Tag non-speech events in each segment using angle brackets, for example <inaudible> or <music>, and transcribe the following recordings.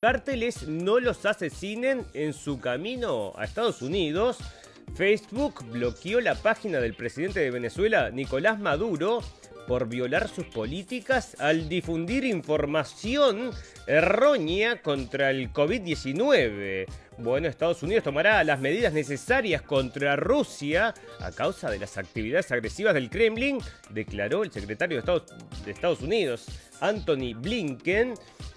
cárteles no los asesinen en su camino a Estados Unidos. Facebook bloqueó la página del presidente de Venezuela, Nicolás Maduro, por violar sus políticas al difundir información errónea contra el COVID-19. Bueno, Estados Unidos tomará las medidas necesarias contra Rusia a causa de las actividades agresivas del Kremlin, declaró el secretario de Estados, de Estados Unidos, Anthony Blinken.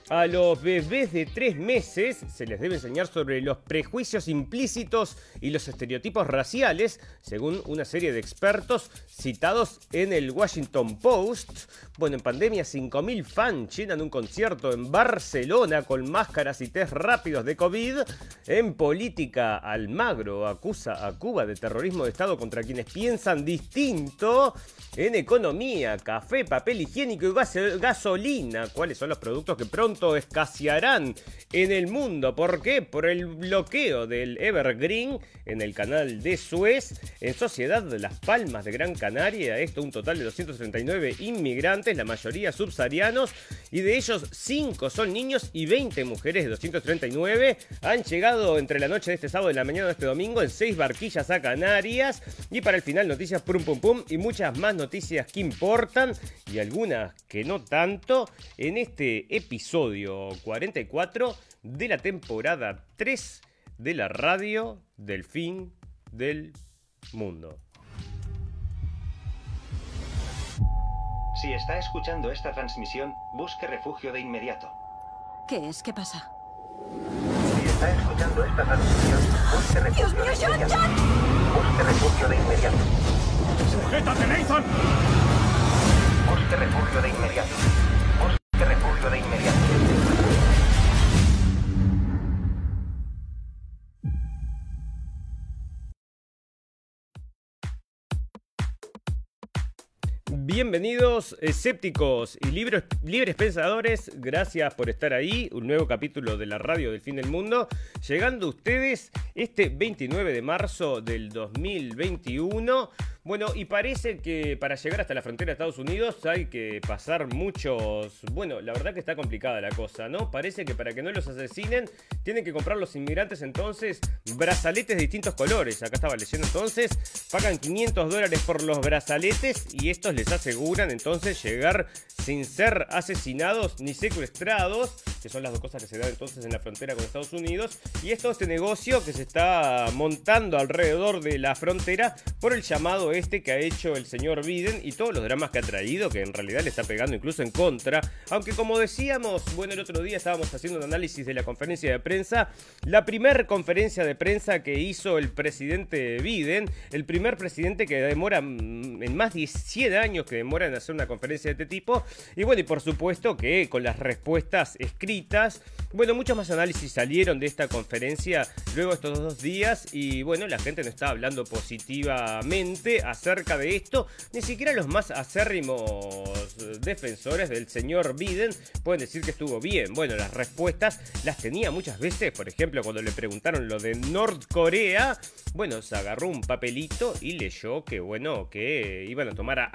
A los bebés de tres meses se les debe enseñar sobre los prejuicios implícitos y los estereotipos raciales, según una serie de expertos citados en el Washington Post. Bueno, en pandemia 5.000 fans llenan un concierto en Barcelona con máscaras y test rápidos de COVID. En política, Almagro acusa a Cuba de terrorismo de Estado contra quienes piensan distinto. En economía, café, papel higiénico y gasolina. ¿Cuáles son los productos que pronto escasearán en el mundo. ¿Por qué? Por el bloqueo del Evergreen en el canal de Suez, en Sociedad de Las Palmas de Gran Canaria. Esto un total de 239 inmigrantes, la mayoría subsaharianos, y de ellos 5 son niños y 20 mujeres de 239. Han llegado entre la noche de este sábado y la mañana de este domingo en 6 barquillas a Canarias. Y para el final, noticias pum pum pum y muchas más noticias que importan y algunas que no tanto en este episodio 44 de la temporada 3 de la radio del fin del mundo. Si está escuchando esta transmisión, busque refugio de inmediato. ¿Qué es? ¿Qué pasa? Está escuchando esta transmisión, busque refugio ¡Dios mío, de John, inmediato. John! Busque refugio de inmediato. ¡Sujétate, Nathan! Busque refugio de inmediato. Bienvenidos escépticos y libres, libres pensadores, gracias por estar ahí, un nuevo capítulo de la radio del fin del mundo, llegando a ustedes este 29 de marzo del 2021. Bueno, y parece que para llegar hasta la frontera de Estados Unidos hay que pasar muchos... Bueno, la verdad que está complicada la cosa, ¿no? Parece que para que no los asesinen tienen que comprar los inmigrantes entonces brazaletes de distintos colores. Acá estaba leyendo entonces, pagan 500 dólares por los brazaletes y estos les aseguran entonces llegar sin ser asesinados ni secuestrados, que son las dos cosas que se dan entonces en la frontera con Estados Unidos. Y esto este negocio que se está montando alrededor de la frontera por el llamado este que ha hecho el señor Biden y todos los dramas que ha traído, que en realidad le está pegando incluso en contra. Aunque como decíamos, bueno, el otro día estábamos haciendo un análisis de la conferencia de prensa, la primer conferencia de prensa que hizo el presidente Biden, el primer presidente que demora mm, en más de 100 años demora en hacer una conferencia de este tipo. Y bueno, y por supuesto que con las respuestas escritas, bueno, muchos más análisis salieron de esta conferencia luego estos dos días y bueno, la gente no está hablando positivamente acerca de esto, ni siquiera los más acérrimos defensores del señor Biden pueden decir que estuvo bien. Bueno, las respuestas las tenía muchas veces, por ejemplo, cuando le preguntaron lo de Norcorea, bueno, se agarró un papelito y leyó que, bueno, que iban a tomar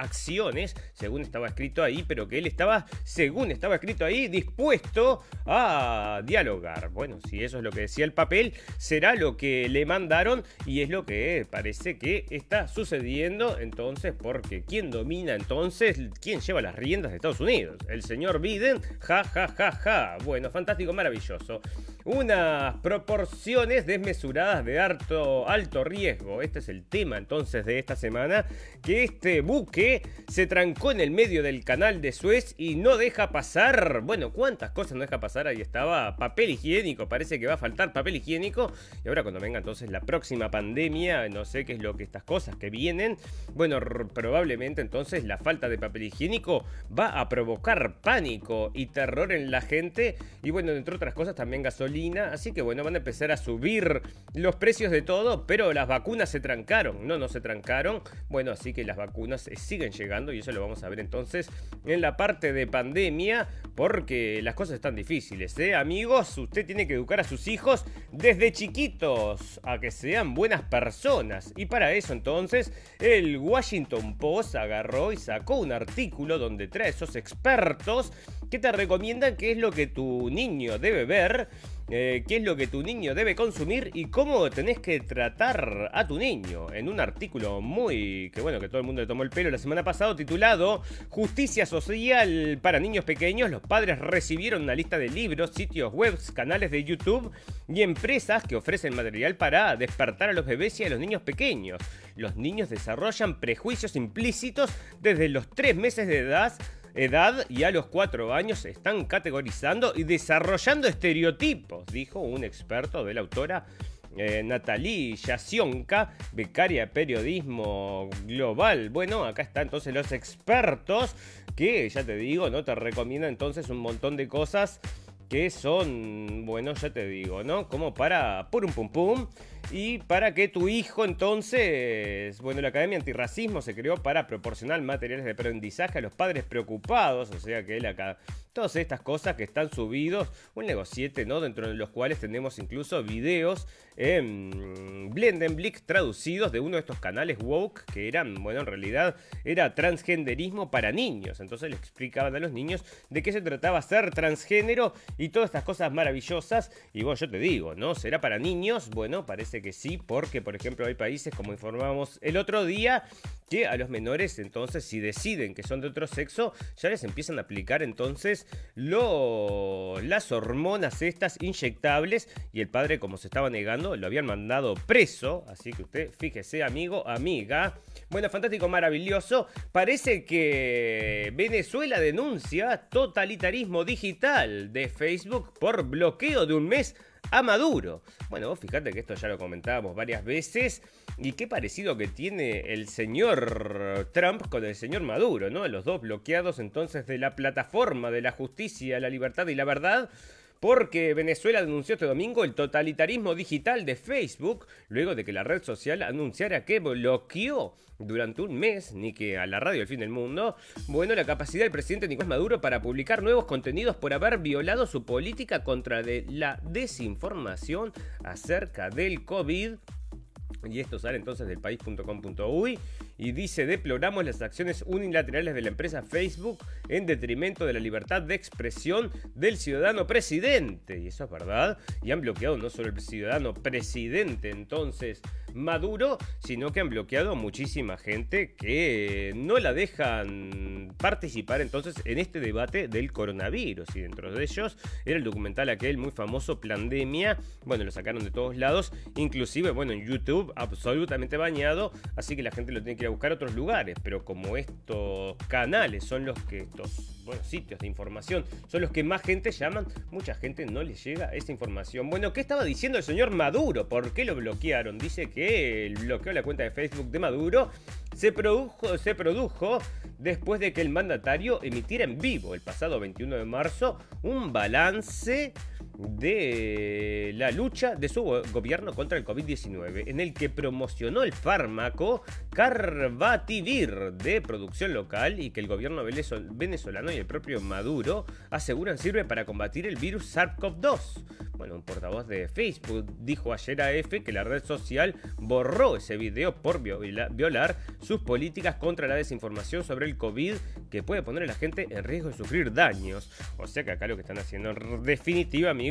según estaba escrito ahí, pero que él estaba, según estaba escrito ahí, dispuesto a dialogar. Bueno, si eso es lo que decía el papel, será lo que le mandaron y es lo que parece que está sucediendo entonces, porque ¿quién domina entonces? ¿Quién lleva las riendas de Estados Unidos? El señor Biden, ja, ja, ja, ja. Bueno, fantástico, maravilloso. Unas proporciones desmesuradas de alto, alto riesgo. Este es el tema entonces de esta semana, que este buque se trancó en el medio del canal de Suez y no deja pasar, bueno, ¿cuántas cosas no deja pasar? Ahí estaba papel higiénico, parece que va a faltar papel higiénico. Y ahora cuando venga entonces la próxima pandemia, no sé qué es lo que estas cosas que vienen, bueno, probablemente entonces la falta de papel higiénico va a provocar pánico y terror en la gente. Y bueno, entre otras cosas también gasolina. Así que bueno, van a empezar a subir los precios de todo, pero las vacunas se trancaron. No, no se trancaron. Bueno, así que las vacunas eh, siguen llegando y eso lo vamos a ver entonces en la parte de pandemia. porque las cosas están difíciles, ¿eh? Amigos, usted tiene que educar a sus hijos desde chiquitos a que sean buenas personas. Y para eso entonces el Washington Post agarró y sacó un artículo donde trae esos expertos que te recomiendan qué es lo que tu niño debe ver eh, qué es lo que tu niño debe consumir y cómo tenés que tratar a tu niño. En un artículo muy, que bueno, que todo el mundo le tomó el pelo la semana pasada, titulado Justicia Social para Niños Pequeños, los padres recibieron una lista de libros, sitios web, canales de YouTube y empresas que ofrecen material para despertar a los bebés y a los niños pequeños. Los niños desarrollan prejuicios implícitos desde los 3 meses de edad edad y a los cuatro años están categorizando y desarrollando estereotipos, dijo un experto de la autora eh, Natalie becaria de periodismo global. Bueno, acá están entonces los expertos que, ya te digo, no te recomiendan entonces un montón de cosas que son, bueno, ya te digo, ¿no? Como para pum pum pum y para que tu hijo entonces, bueno, la Academia Antirracismo se creó para proporcionar materiales de aprendizaje a los padres preocupados, o sea que acá, todas estas cosas que están subidos, un negociete, ¿no? Dentro de los cuales tenemos incluso videos en Blendenblick traducidos de uno de estos canales woke que eran, bueno, en realidad era transgenderismo para niños, entonces le explicaban a los niños de qué se trataba ser transgénero y todas estas cosas maravillosas, y bueno, yo te digo, ¿no? ¿Será para niños? Bueno, parece que sí, porque por ejemplo hay países, como informábamos el otro día, que a los menores entonces si deciden que son de otro sexo, ya les empiezan a aplicar entonces las hormonas estas inyectables y el padre como se estaba negando lo habían mandado preso, así que usted fíjese amigo, amiga. Bueno, fantástico, maravilloso. Parece que Venezuela denuncia totalitarismo digital de Facebook por bloqueo de un mes a Maduro. Bueno, vos fíjate que esto ya lo comentábamos varias veces y qué parecido que tiene el señor Trump con el señor Maduro, ¿no? Los dos bloqueados entonces de la plataforma de la justicia, la libertad y la verdad porque Venezuela denunció este domingo el totalitarismo digital de Facebook, luego de que la red social anunciara que bloqueó durante un mes, ni que a la radio del fin del mundo, bueno, la capacidad del presidente Nicolás Maduro para publicar nuevos contenidos por haber violado su política contra la desinformación acerca del COVID. Y esto sale entonces del país.com.uy y dice, deploramos las acciones unilaterales de la empresa Facebook en detrimento de la libertad de expresión del ciudadano presidente. Y eso es verdad. Y han bloqueado no solo el ciudadano presidente entonces Maduro, sino que han bloqueado a muchísima gente que no la dejan participar entonces en este debate del coronavirus. Y dentro de ellos era el documental aquel muy famoso Plandemia. Bueno, lo sacaron de todos lados, inclusive, bueno, en YouTube absolutamente bañado, así que la gente lo tiene que ir a buscar otros lugares. Pero como estos canales son los que, estos bueno, sitios de información son los que más gente llaman, mucha gente no les llega esa información. Bueno, ¿qué estaba diciendo el señor Maduro? ¿Por qué lo bloquearon? Dice que el bloqueo de la cuenta de Facebook de Maduro se produjo, se produjo después de que el mandatario emitiera en vivo el pasado 21 de marzo un balance de la lucha de su gobierno contra el COVID-19, en el que promocionó el fármaco Carbativir de producción local y que el gobierno venezolano y el propio Maduro aseguran sirve para combatir el virus SARS-CoV-2. Bueno, un portavoz de Facebook dijo ayer a F que la red social borró ese video por violar sus políticas contra la desinformación sobre el COVID que puede poner a la gente en riesgo de sufrir daños. O sea que acá lo que están haciendo en definitiva, amigos,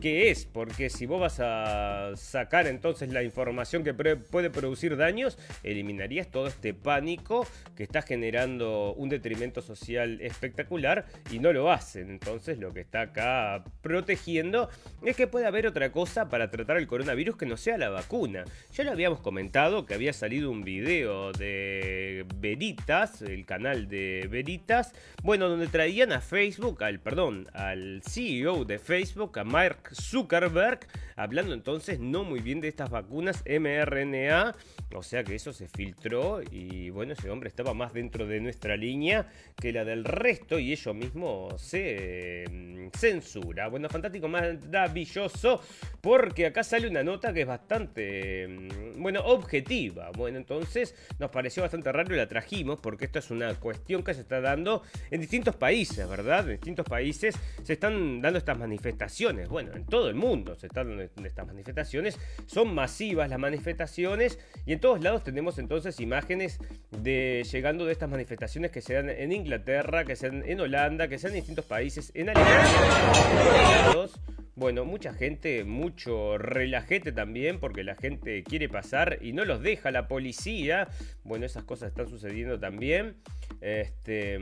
¿qué es? Porque si vos vas a sacar entonces la información que puede producir daños, eliminarías todo este pánico que está generando un detrimento social espectacular y no lo hacen. Entonces lo que está acá protegiendo es que puede haber otra cosa para tratar el coronavirus que no sea la vacuna. Ya lo habíamos comentado que había salido un video de Veritas, el canal de Veritas, bueno, donde traían a Facebook, al perdón, al CEO de Facebook, Mark Zuckerberg, hablando entonces no muy bien de estas vacunas mRNA, o sea que eso se filtró y bueno, ese hombre estaba más dentro de nuestra línea que la del resto y ello mismo se mm, censura. Bueno, fantástico, maravilloso, porque acá sale una nota que es bastante, bueno, objetiva. Bueno, entonces nos pareció bastante raro y la trajimos porque esto es una cuestión que se está dando en distintos países, ¿verdad? En distintos países se están dando estas manifestaciones. Bueno, en todo el mundo se están dando estas manifestaciones. Son masivas las manifestaciones y en todos lados tenemos entonces imágenes de llegando de estas manifestaciones que se dan en Inglaterra, que se dan en Holanda, que se dan en distintos países, en Alemania. Bueno, mucha gente, mucho relajete también, porque la gente quiere pasar y no los deja la policía. Bueno, esas cosas están sucediendo también. Este.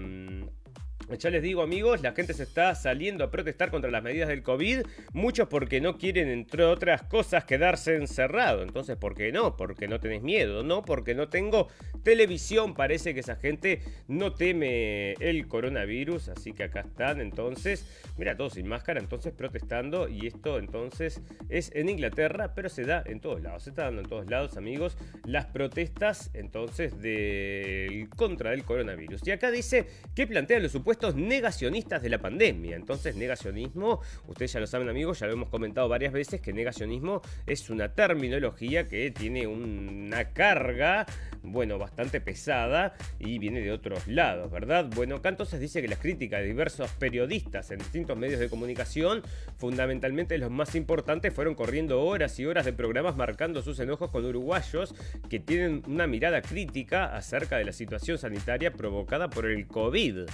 Ya les digo amigos, la gente se está saliendo a protestar contra las medidas del COVID, muchos porque no quieren, entre otras cosas, quedarse encerrado. Entonces, ¿por qué no? Porque no tenés miedo, ¿no? Porque no tengo televisión, parece que esa gente no teme el coronavirus, así que acá están entonces, mira, todos sin máscara, entonces protestando y esto entonces es en Inglaterra, pero se da en todos lados, se está dando en todos lados amigos las protestas entonces de contra el coronavirus. Y acá dice que plantea los supuestos negacionistas de la pandemia. Entonces, negacionismo, ustedes ya lo saben amigos, ya lo hemos comentado varias veces, que negacionismo es una terminología que tiene una carga, bueno, bastante pesada y viene de otros lados, ¿verdad? Bueno, acá entonces dice que las críticas de diversos periodistas en distintos medios de comunicación, fundamentalmente los más importantes, fueron corriendo horas y horas de programas marcando sus enojos con uruguayos que tienen una mirada crítica acerca de la situación sanitaria provocada por el COVID.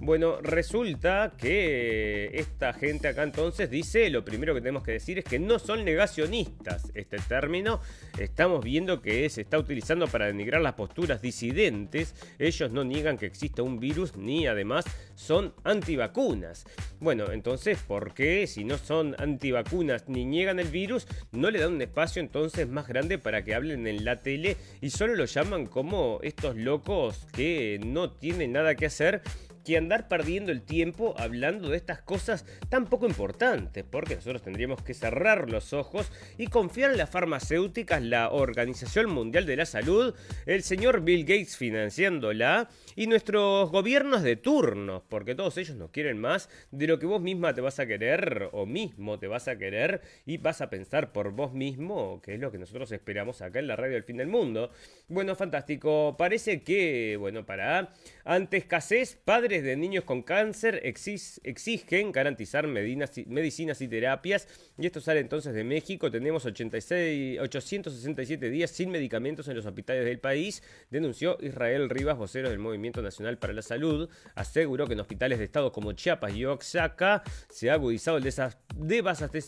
Bueno, resulta que esta gente acá entonces dice, lo primero que tenemos que decir es que no son negacionistas. Este término estamos viendo que se está utilizando para denigrar las posturas disidentes. Ellos no niegan que exista un virus ni además son antivacunas. Bueno, entonces, ¿por qué si no son antivacunas ni niegan el virus, no le dan un espacio entonces más grande para que hablen en la tele y solo lo llaman como estos locos que no tienen nada que hacer que andar perdiendo el tiempo hablando de estas cosas tan poco importantes, porque nosotros tendríamos que cerrar los ojos y confiar en las farmacéuticas, la Organización Mundial de la Salud, el señor Bill Gates financiándola y nuestros gobiernos de turno, porque todos ellos nos quieren más de lo que vos misma te vas a querer o mismo te vas a querer y vas a pensar por vos mismo, que es lo que nosotros esperamos acá en la radio del fin del mundo. Bueno, fantástico. Parece que, bueno, para ante escasez, de niños con cáncer exigen garantizar medicinas y terapias. Y esto sale entonces de México. Tenemos 86, 867 días sin medicamentos en los hospitales del país, denunció Israel Rivas, vocero del Movimiento Nacional para la Salud. Aseguró que en hospitales de estados como Chiapas y Oaxaca se ha agudizado el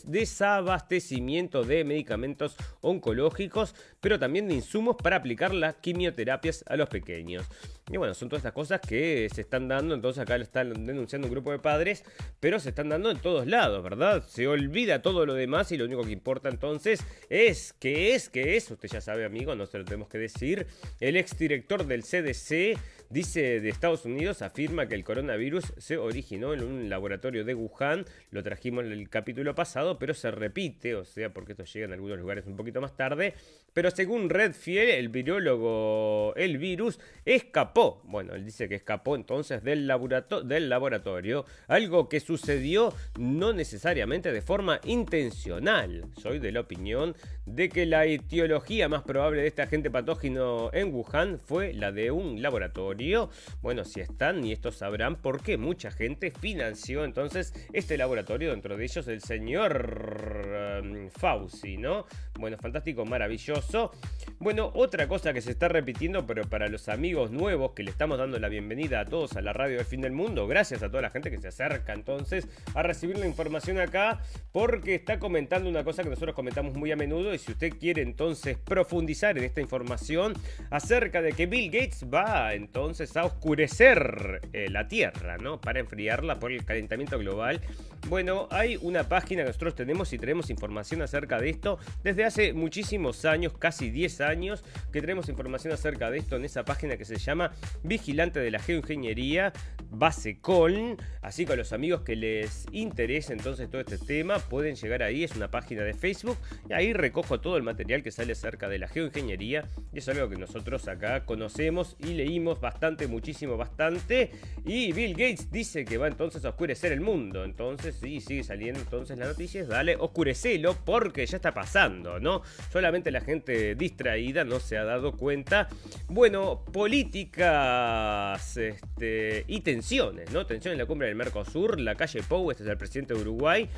desabastecimiento de medicamentos oncológicos, pero también de insumos para aplicar las quimioterapias a los pequeños. Y bueno, son todas estas cosas que se están dando, entonces acá lo están denunciando un grupo de padres, pero se están dando en todos lados, ¿verdad? Se olvida todo lo demás y lo único que importa entonces es que es, que es, usted ya sabe amigo, no se lo tenemos que decir, el exdirector del CDC dice de Estados Unidos, afirma que el coronavirus se originó en un laboratorio de Wuhan, lo trajimos en el capítulo pasado, pero se repite, o sea, porque esto llega en algunos lugares un poquito más tarde, pero según Redfield, el virólogo, el virus escapó, bueno, él dice que escapó entonces del, del laboratorio, algo que sucedió no necesariamente de forma intencional. Soy de la opinión de que la etiología más probable de este agente patógeno en Wuhan fue la de un laboratorio. Bueno, si están y estos sabrán por qué mucha gente financió entonces este laboratorio, dentro de ellos el señor um, Fauci, ¿no? Bueno, fantástico, maravilloso. Bueno, otra cosa que se está repitiendo, pero para los amigos nuevos que le estamos dando la bienvenida a todos a la radio del fin del mundo, gracias a toda la gente que se acerca entonces a recibir la información acá, porque está comentando una cosa que nosotros comentamos muy a menudo y si usted quiere entonces profundizar en esta información acerca de que Bill Gates va entonces a oscurecer eh, la Tierra, ¿no? Para enfriarla por el calentamiento global. Bueno, hay una página que nosotros tenemos y tenemos información acerca de esto desde hace muchísimos años, casi 10 años, que tenemos información acerca de esto en esa página que se llama Vigilante de la Geoingeniería, base Coln. Así que a los amigos que les interese entonces todo este tema, pueden llegar ahí, es una página de Facebook, y ahí recogen todo el material que sale acerca de la geoingeniería y es algo que nosotros acá conocemos y leímos bastante, muchísimo, bastante. Y Bill Gates dice que va entonces a oscurecer el mundo. Entonces y sigue saliendo entonces la noticia, es dale, oscurecelo porque ya está pasando, ¿no? Solamente la gente distraída no se ha dado cuenta. Bueno, políticas este, y tensiones, ¿no? Tensión en la cumbre del Mercosur, la calle Pou, este es el presidente de Uruguay,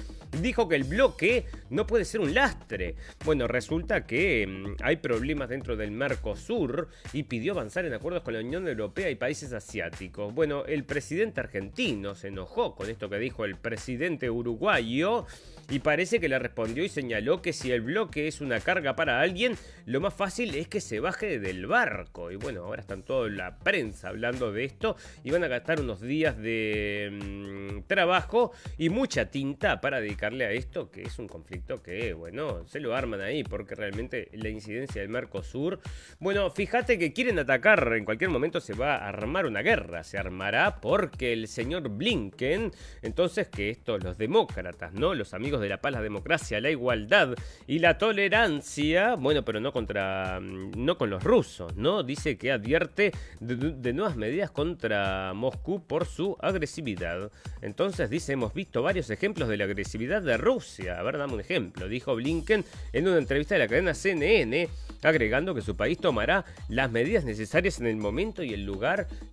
dijo que el bloque no puede ser un lastre. Bueno, resulta que mm, hay problemas dentro del Mercosur y pidió avanzar en acuerdos con la Unión Europea y países asiáticos. Bueno, el presidente argentino se enojó con esto que dijo el presidente uruguayo y parece que le respondió y señaló que si el bloque es una carga para alguien, lo más fácil es que se baje del barco. Y bueno, ahora están toda la prensa hablando de esto y van a gastar unos días de mm, trabajo y mucha tinta para dedicarle a esto, que es un conflicto que, bueno, se lo arman ahí porque realmente la incidencia del Mercosur, bueno, fíjate que quieren atacar, en cualquier momento se va a armar una guerra, se armará porque el señor Blinken, entonces que estos, los demócratas, ¿no? Los amigos de la paz, la democracia, la igualdad y la tolerancia, bueno, pero no contra, mm, no con los rusos, ¿no? Dice que advierte de, nuevas medidas contra Moscú por su agresividad. Entonces dice, hemos visto varios ejemplos de la agresividad de Rusia. A ver, dame un ejemplo, dijo Blinken en una entrevista de la cadena CNN, agregando que su país tomará las medidas necesarias en el momento y el lugar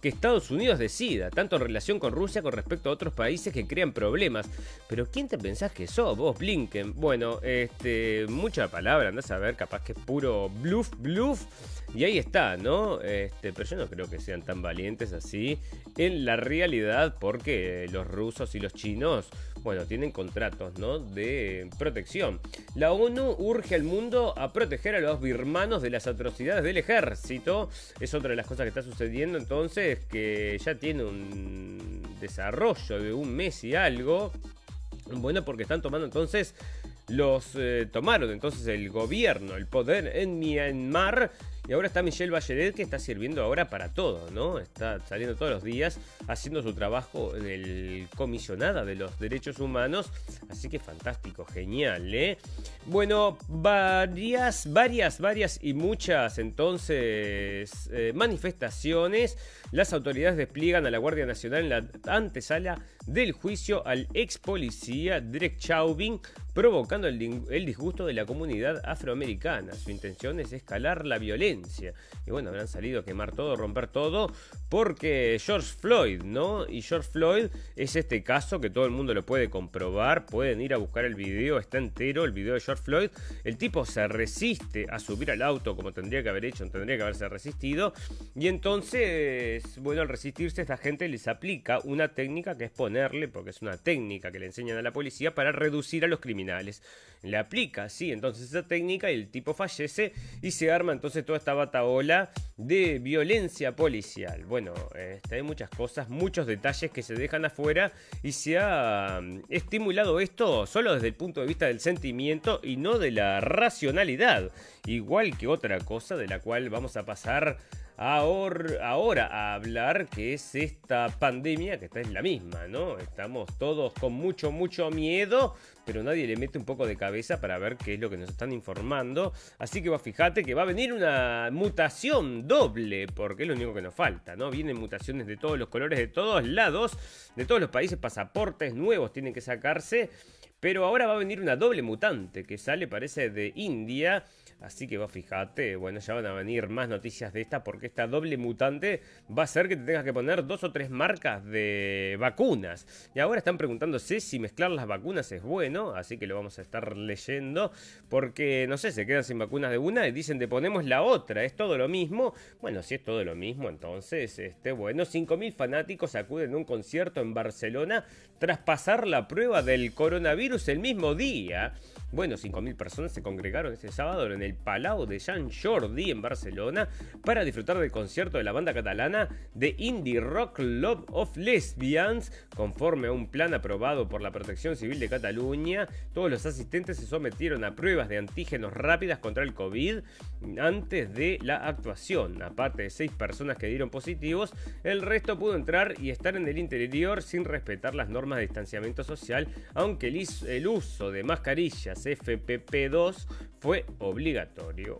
que Estados Unidos decida, tanto en relación con Rusia con respecto a otros países que crean problemas. Pero ¿quién te pensás que sos? vos, Blinken. Bueno, este, mucha palabra, andás a ver, capaz que es puro bluff, bluff. Y ahí está, ¿no? Este, pero yo no creo que sean tan valientes así en la realidad, porque los rusos y los chinos, bueno, tienen contratos, ¿no? De protección. La ONU urge al mundo a proteger a los birmanos de las atrocidades del ejército. Es otra de las cosas que está sucediendo entonces, que ya tiene un desarrollo de un mes y algo. Bueno, porque están tomando entonces los eh, tomaron entonces el gobierno, el poder en Myanmar y ahora está Michelle Bachelet que está sirviendo ahora para todo, ¿no? Está saliendo todos los días haciendo su trabajo en el comisionada de los derechos humanos. Así que fantástico, genial, ¿eh? Bueno, varias, varias, varias y muchas entonces eh, manifestaciones. Las autoridades despliegan a la Guardia Nacional en la antesala del juicio al ex policía Derek Chauvin, provocando el, el disgusto de la comunidad afroamericana. Su intención es escalar la violencia y bueno, habrán salido a quemar todo, romper todo, porque George Floyd, ¿no? Y George Floyd es este caso que todo el mundo lo puede comprobar, pueden ir a buscar el video, está entero el video de George Floyd. El tipo se resiste a subir al auto como tendría que haber hecho, tendría que haberse resistido. Y entonces, bueno, al resistirse, esta gente les aplica una técnica que es ponerle, porque es una técnica que le enseñan a la policía para reducir a los criminales. Le aplica, sí, entonces esa técnica y el tipo fallece y se arma entonces toda esta bataola de violencia policial. Bueno, este, hay muchas cosas, muchos detalles que se dejan afuera y se ha mm, estimulado esto solo desde el punto de vista del sentimiento y no de la racionalidad. Igual que otra cosa de la cual vamos a pasar ahora, a hablar, que es esta pandemia, que esta es la misma, ¿no? Estamos todos con mucho, mucho miedo, pero nadie le mete un poco de cabeza para ver qué es lo que nos están informando. Así que va, fíjate que va a venir una mutación doble, porque es lo único que nos falta, ¿no? Vienen mutaciones de todos los colores, de todos lados, de todos los países, pasaportes nuevos tienen que sacarse. Pero ahora va a venir una doble mutante que sale, parece, de India Así que vos fijate, bueno, ya van a venir más noticias de esta porque esta doble mutante va a ser que te tengas que poner dos o tres marcas de vacunas. Y ahora están preguntándose si mezclar las vacunas es bueno, así que lo vamos a estar leyendo porque, no sé, se quedan sin vacunas de una y dicen te ponemos la otra, es todo lo mismo. Bueno, si es todo lo mismo, entonces, este, bueno, 5.000 fanáticos acuden a un concierto en Barcelona tras pasar la prueba del coronavirus el mismo día. Bueno, 5.000 personas se congregaron este sábado en el Palau de Jean Jordi en Barcelona para disfrutar del concierto de la banda catalana de indie rock Love of Lesbians, conforme a un plan aprobado por la Protección Civil de Cataluña. Todos los asistentes se sometieron a pruebas de antígenos rápidas contra el COVID antes de la actuación. Aparte de seis personas que dieron positivos, el resto pudo entrar y estar en el interior sin respetar las normas de distanciamiento social, aunque el uso de mascarillas FPP2 fue obligatorio.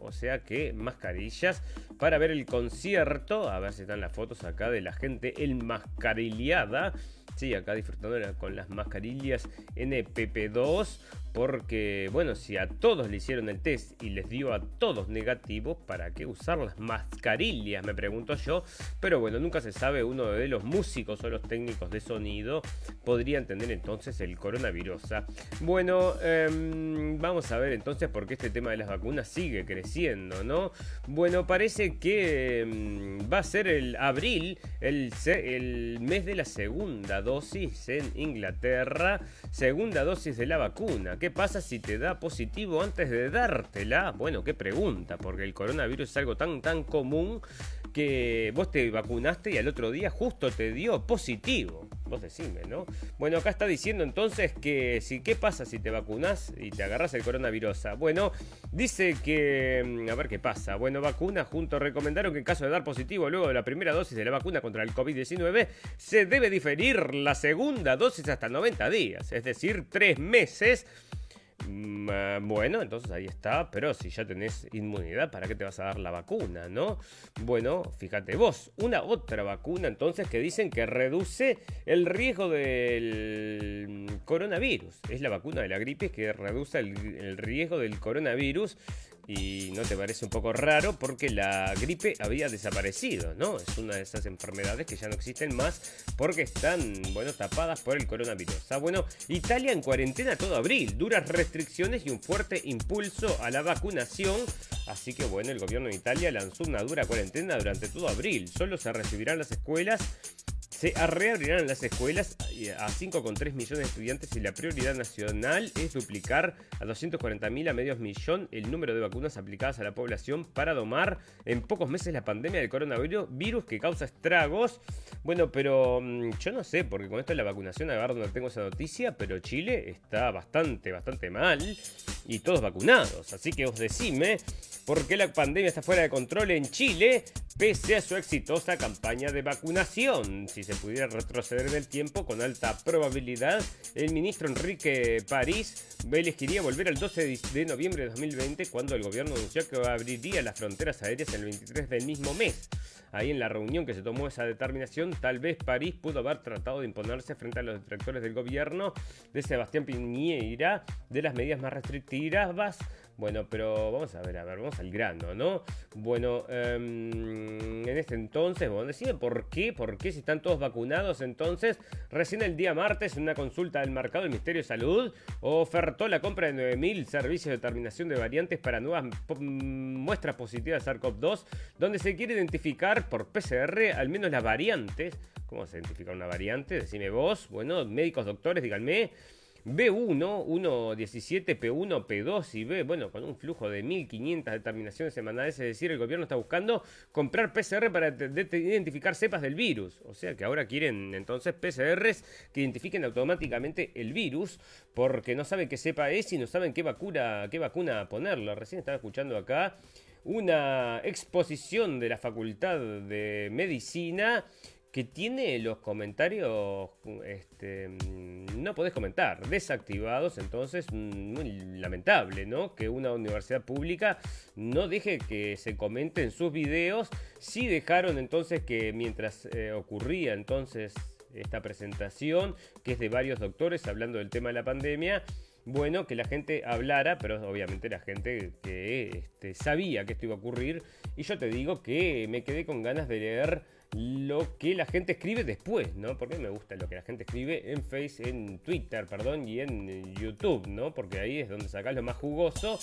O sea que mascarillas para ver el concierto. A ver si están las fotos acá de la gente enmascarillada. Sí, acá disfrutando con las mascarillas NPP2 porque, bueno, si a todos le hicieron el test y les dio a todos negativos, ¿para qué usar las mascarillas? Me pregunto yo. Pero bueno, nunca se sabe, uno de los músicos o los técnicos de sonido podrían tener entonces el coronavirus. Bueno, em, vamos a ver entonces por qué este tema de las vacunas sigue creciendo, ¿no? Bueno, parece que em, va a ser el abril, el mes de la segunda dosis en Inglaterra, segunda dosis de la vacuna. ¿Qué pasa si te da positivo antes de dártela? Bueno, qué pregunta, porque el coronavirus es algo tan tan común que vos te vacunaste y al otro día justo te dio positivo. Vos decime, ¿no? Bueno, acá está diciendo entonces que si qué pasa si te vacunas y te agarras el coronavirus. Bueno, dice que mm, a ver qué pasa. Bueno, vacuna junto recomendaron que en caso de dar positivo luego de la primera dosis de la vacuna contra el COVID-19 se debe diferir la segunda dosis hasta 90 días, es decir, tres meses bueno, entonces ahí está, pero si ya tenés inmunidad, ¿para qué te vas a dar la vacuna, no? Bueno, fíjate vos, una otra vacuna entonces que dicen que reduce el riesgo del coronavirus. Es la vacuna de la gripe que reduce el riesgo del coronavirus y no te parece un poco raro porque la gripe había desaparecido, ¿no? Es una de esas enfermedades que ya no existen más porque están, bueno, tapadas por el coronavirus. Ah, bueno, Italia en cuarentena todo abril, duras restricciones y un fuerte impulso a la vacunación. Así que bueno, el gobierno de Italia lanzó una dura cuarentena durante todo abril. Solo se recibirán las escuelas se reabrirán las escuelas a 5,3 millones de estudiantes y la prioridad nacional es duplicar a 240.000 a medio millón el número de vacunas aplicadas a la población para domar en pocos meses la pandemia del coronavirus virus que causa estragos. Bueno, pero mm, yo no sé, porque con esto de la vacunación, a ver, no tengo esa noticia, pero Chile está bastante, bastante mal y todos vacunados. Así que os decime por qué la pandemia está fuera de control en Chile pese a su exitosa campaña de vacunación. Si se pudiera retroceder en el tiempo, con alta probabilidad, el ministro Enrique París elegiría volver al 12 de noviembre de 2020, cuando el gobierno anunció que abriría las fronteras aéreas el 23 del mismo mes. Ahí en la reunión que se tomó esa determinación, tal vez París pudo haber tratado de imponerse frente a los detractores del gobierno de Sebastián Piñera de las medidas más restrictivas bueno, pero vamos a ver, a ver, vamos al grano, ¿no? Bueno, em, en este entonces, bueno, decime por qué, por qué si están todos vacunados, entonces, recién el día martes en una consulta del mercado del Ministerio de Salud ofertó la compra de 9.000 servicios de determinación de variantes para nuevas muestras positivas de SARS-CoV-2, donde se quiere identificar por PCR al menos las variantes. ¿Cómo se identifica una variante? Decime vos. Bueno, médicos, doctores, díganme. B1, 1.17, P1, P2 y B, bueno, con un flujo de 1.500 determinaciones semanales, es decir, el gobierno está buscando comprar PCR para identificar cepas del virus. O sea que ahora quieren entonces PCRs que identifiquen automáticamente el virus, porque no saben qué cepa es y no saben qué vacuna, qué vacuna ponerlo. Recién estaba escuchando acá una exposición de la Facultad de Medicina que tiene los comentarios, este, no podés comentar, desactivados, entonces mm, muy lamentable, ¿no? Que una universidad pública no deje que se comenten sus videos, sí dejaron entonces que mientras eh, ocurría entonces esta presentación, que es de varios doctores hablando del tema de la pandemia, bueno que la gente hablara, pero obviamente la gente que este, sabía que esto iba a ocurrir. Y yo te digo que me quedé con ganas de leer lo que la gente escribe después, ¿no? Porque me gusta lo que la gente escribe en Facebook, en Twitter, perdón, y en YouTube, ¿no? Porque ahí es donde sacas lo más jugoso.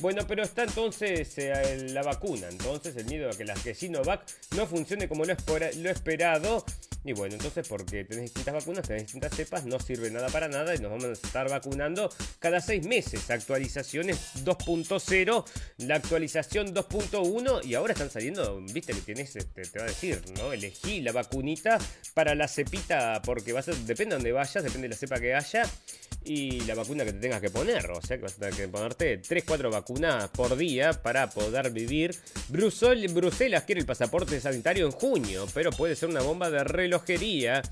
Bueno, pero está entonces eh, la vacuna, entonces el miedo a que la que Sinovac no funcione como lo, lo esperado. Y bueno, entonces porque tenés distintas vacunas, tenés distintas cepas, no sirve nada para nada y nos vamos a estar vacunando cada seis meses. Actualizaciones 2.0, la actualización 2.1 y ahora están saliendo, viste que tienes, este, te va a decir, ¿no? Elegí la vacunita para la cepita porque vas a, depende de donde vayas, depende de la cepa que haya y la vacuna que te tengas que poner. O sea que vas a tener que ponerte 3-4 vacunas por día para poder vivir. Bruselas quiere el pasaporte sanitario en junio, pero puede ser una bomba de relojería.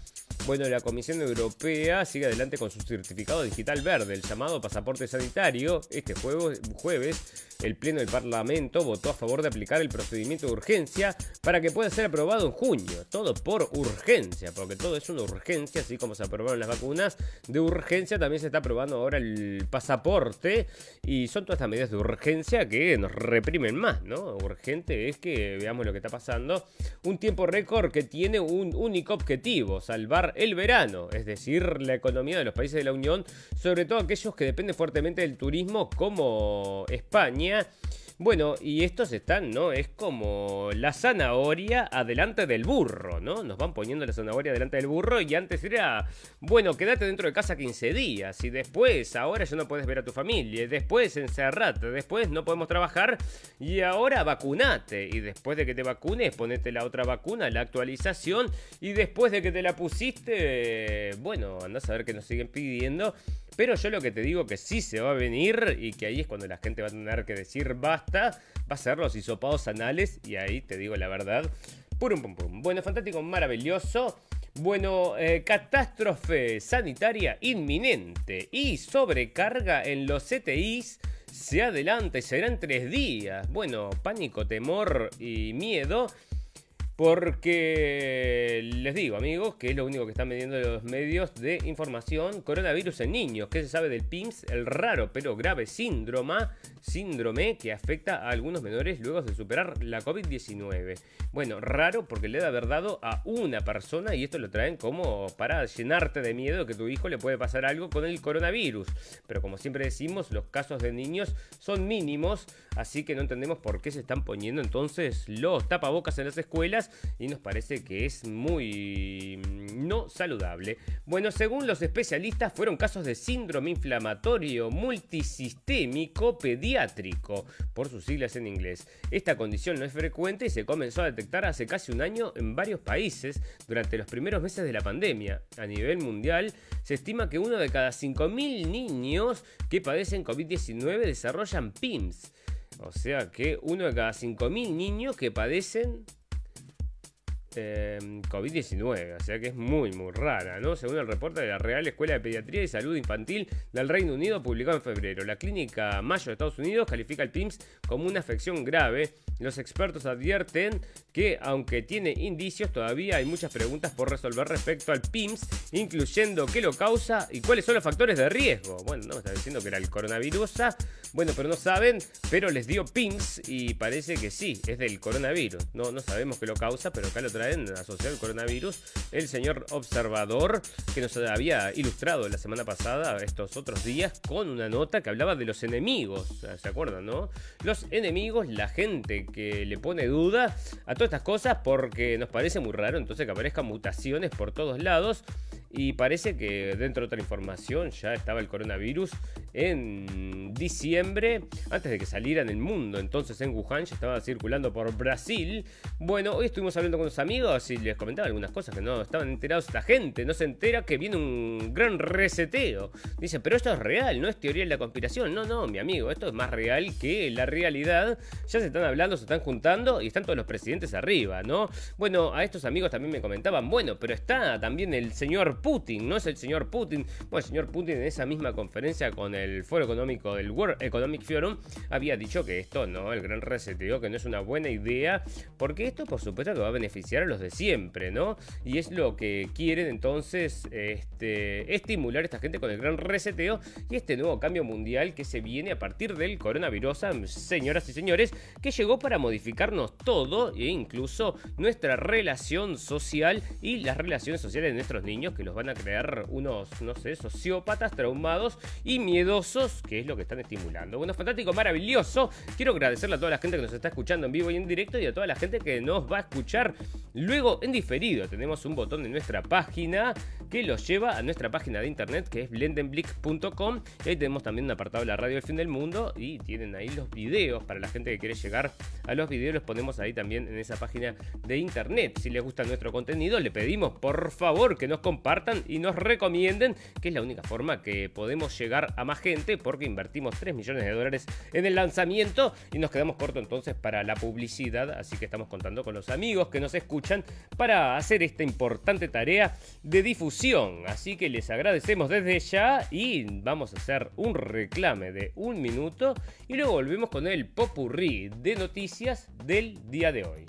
Bueno, la Comisión Europea sigue adelante con su certificado digital verde, el llamado pasaporte sanitario. Este jueves, el Pleno del Parlamento votó a favor de aplicar el procedimiento de urgencia para que pueda ser aprobado en junio. Todo por urgencia, porque todo es una urgencia, así como se aprobaron las vacunas de urgencia, también se está aprobando ahora el pasaporte y son todas estas medidas de urgencia que nos reprimen más, ¿no? Urgente es que veamos lo que está pasando. Un tiempo récord que tiene un único objetivo, salvar el verano, es decir, la economía de los países de la Unión, sobre todo aquellos que dependen fuertemente del turismo como España. Bueno, y estos están, ¿no? Es como la zanahoria adelante del burro, ¿no? Nos van poniendo la zanahoria adelante del burro y antes era, bueno, quédate dentro de casa 15 días y después, ahora ya no puedes ver a tu familia, después encerrate, después no podemos trabajar y ahora vacunate y después de que te vacunes ponete la otra vacuna, la actualización y después de que te la pusiste, bueno, andás a ver qué nos siguen pidiendo pero yo lo que te digo que sí se va a venir y que ahí es cuando la gente va a tener que decir basta, va a ser los hisopados anales y ahí te digo la verdad. Purum pum pum. Bueno, fantástico, maravilloso. Bueno, eh, catástrofe sanitaria inminente y sobrecarga en los CTIs se adelanta y será en tres días. Bueno, pánico, temor y miedo porque les digo, amigos, que es lo único que están vendiendo los medios de información. Coronavirus en niños. ¿Qué se sabe del PIMS? El raro pero grave síndrome, síndrome que afecta a algunos menores luego de superar la COVID-19. Bueno, raro porque le debe haber dado a una persona y esto lo traen como para llenarte de miedo que tu hijo le puede pasar algo con el coronavirus. Pero como siempre decimos, los casos de niños son mínimos, así que no entendemos por qué se están poniendo entonces los tapabocas en las escuelas y nos parece que es muy mm, no saludable. Bueno, según los especialistas, fueron casos de síndrome inflamatorio multisistémico pediátrico, por sus siglas en inglés. Esta condición no es frecuente y se comenzó a detectar hace casi un año en varios países durante los primeros meses de la pandemia. A nivel mundial, se estima que uno de cada 5.000 niños que padecen COVID-19 desarrollan PIMS. O sea que uno de cada 5.000 niños que padecen Em, COVID-19, o sea que es muy, muy rara, ¿no? Según el reporte de la Real Escuela de Pediatría y Salud Infantil del Reino Unido, publicado en febrero, la clínica Mayo de Estados Unidos califica el PIMS como una afección grave. Los expertos advierten que, aunque tiene indicios, todavía hay muchas preguntas por resolver respecto al PIMS, incluyendo qué lo causa y cuáles son los factores de riesgo. Bueno, no me está diciendo que era el coronavirus, bueno, pero no saben, pero les dio PIMS y parece que sí, es del coronavirus. No, no sabemos qué lo causa, pero acá lo traen asociado al coronavirus. El señor observador que nos había ilustrado la semana pasada, estos otros días, con una nota que hablaba de los enemigos. ¿Se acuerdan, no? Los enemigos, la gente que le pone duda a todas estas cosas porque nos parece muy raro entonces que aparezcan mutaciones por todos lados. Y parece que dentro de otra información ya estaba el coronavirus en diciembre, antes de que saliera en el mundo. Entonces en Wuhan ya estaba circulando por Brasil. Bueno, hoy estuvimos hablando con los amigos y les comentaba algunas cosas que no estaban enterados. Esta gente no se entera que viene un gran reseteo. Dice, pero esto es real, no es teoría de la conspiración. No, no, mi amigo, esto es más real que la realidad. Ya se están hablando, se están juntando y están todos los presidentes arriba, ¿no? Bueno, a estos amigos también me comentaban, bueno, pero está también el señor Putin, no es el señor Putin. Bueno, el señor Putin en esa misma conferencia con el Foro Económico del World Economic Forum había dicho que esto, ¿no? El gran reseteo, que no es una buena idea, porque esto por supuesto que va a beneficiar a los de siempre, ¿no? Y es lo que quieren entonces este, estimular a esta gente con el gran reseteo y este nuevo cambio mundial que se viene a partir del coronavirus, señoras y señores, que llegó para modificarnos todo e incluso nuestra relación social y las relaciones sociales de nuestros niños que los van a crear unos, no sé, sociópatas, traumados y miedosos, que es lo que están estimulando. Bueno, fantástico, maravilloso. Quiero agradecerle a toda la gente que nos está escuchando en vivo y en directo y a toda la gente que nos va a escuchar luego en diferido. Tenemos un botón en nuestra página que los lleva a nuestra página de internet que es blendenblick.com y ahí tenemos también un apartado de la radio del fin del mundo y tienen ahí los videos para la gente que quiere llegar a los videos los ponemos ahí también en esa página de internet si les gusta nuestro contenido le pedimos por favor que nos compartan y nos recomienden que es la única forma que podemos llegar a más gente porque invertimos 3 millones de dólares en el lanzamiento y nos quedamos cortos entonces para la publicidad, así que estamos contando con los amigos que nos escuchan para hacer esta importante tarea de difusión. Así que les agradecemos desde ya y vamos a hacer un reclame de un minuto y luego volvemos con el popurrí de noticias del día de hoy.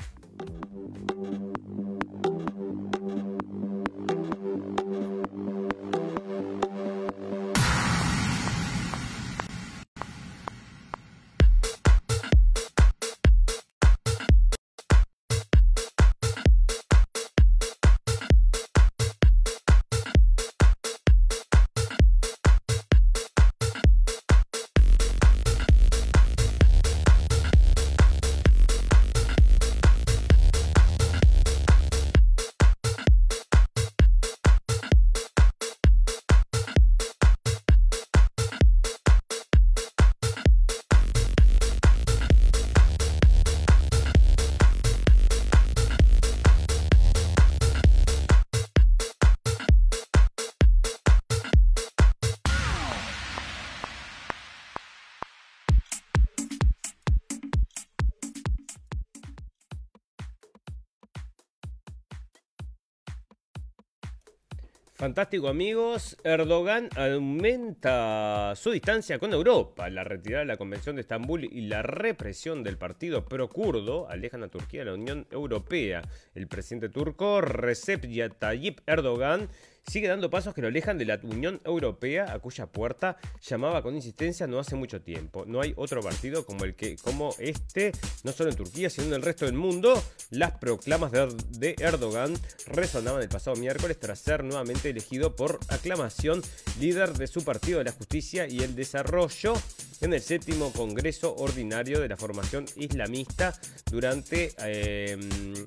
Fantástico amigos, Erdogan aumenta su distancia con Europa. La retirada de la Convención de Estambul y la represión del partido pro-kurdo alejan a Turquía de la Unión Europea. El presidente turco Recep Tayyip Erdogan sigue dando pasos que lo alejan de la Unión Europea, a cuya puerta llamaba con insistencia no hace mucho tiempo. No hay otro partido como el que, como este, no solo en Turquía, sino en el resto del mundo. Las proclamas de, Erdogan resonaban el pasado miércoles tras ser nuevamente elegido por aclamación líder de su partido de la justicia y el desarrollo en el séptimo Congreso Ordinario de la Formación Islamista, durante eh,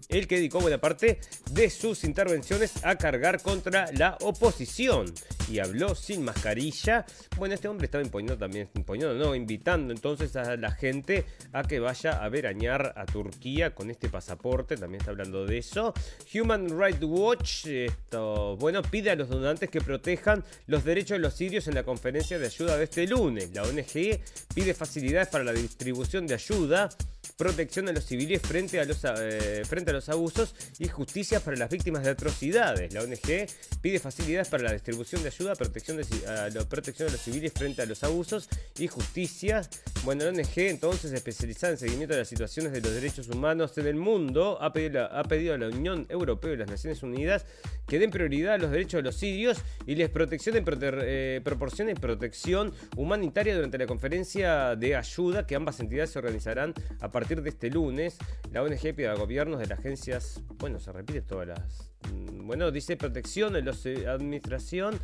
el que dedicó buena parte de sus intervenciones a cargar contra la oposición y habló sin mascarilla. Bueno, este hombre estaba imponiendo también, imponiendo, no, invitando entonces a la gente a que vaya a verañar a Turquía con este pasaporte, también está hablando de eso. Human Rights Watch, esto, bueno, pide a los donantes que protejan los derechos de los sirios en la conferencia de ayuda de este lunes. La ONG pide facilidades para la distribución de ayuda, protección de los civiles frente a los, eh, frente a los abusos y justicia para las víctimas de atrocidades. La ONG pide facilidades para la distribución de ayuda, protección de, la protección de los civiles frente a los abusos y justicia. Bueno, la ONG entonces especializada en seguimiento de las situaciones de los derechos humanos en el mundo ha pedido, ha pedido a la Unión Europea y las Naciones Unidas que den prioridad a los derechos de los sirios y les protección eh, proporcionen protección humanitaria durante la conferencia de ayuda que ambas entidades se organizarán a partir de este lunes. La ONG pide gobiernos de las agencias, bueno, se repite todas las... Mm, bueno, dice protección de los eh, administración.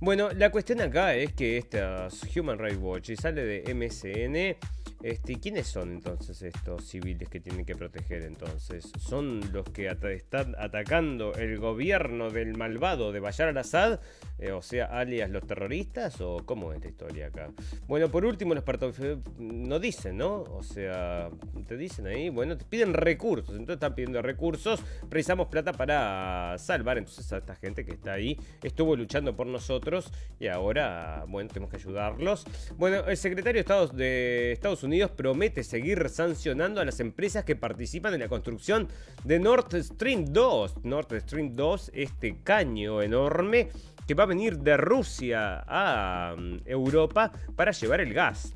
Bueno, la cuestión acá es que esta Human Rights Watch y sale de MSN este, ¿Quiénes son entonces estos civiles que tienen que proteger entonces? ¿Son los que están atacando el gobierno del malvado de Bayar al-Assad? Eh, o sea, alias los terroristas, o cómo es la historia acá? Bueno, por último, los no dicen, ¿no? O sea, te dicen ahí, bueno, te piden recursos, entonces están pidiendo recursos, precisamos plata para salvar entonces a esta gente que está ahí, estuvo luchando por nosotros y ahora, bueno, tenemos que ayudarlos. Bueno, el secretario de Estados, de Estados Unidos Unidos promete seguir sancionando a las empresas que participan en la construcción de Nord Stream 2. Nord Stream 2, este caño enorme que va a venir de Rusia a mm, Europa para llevar el gas.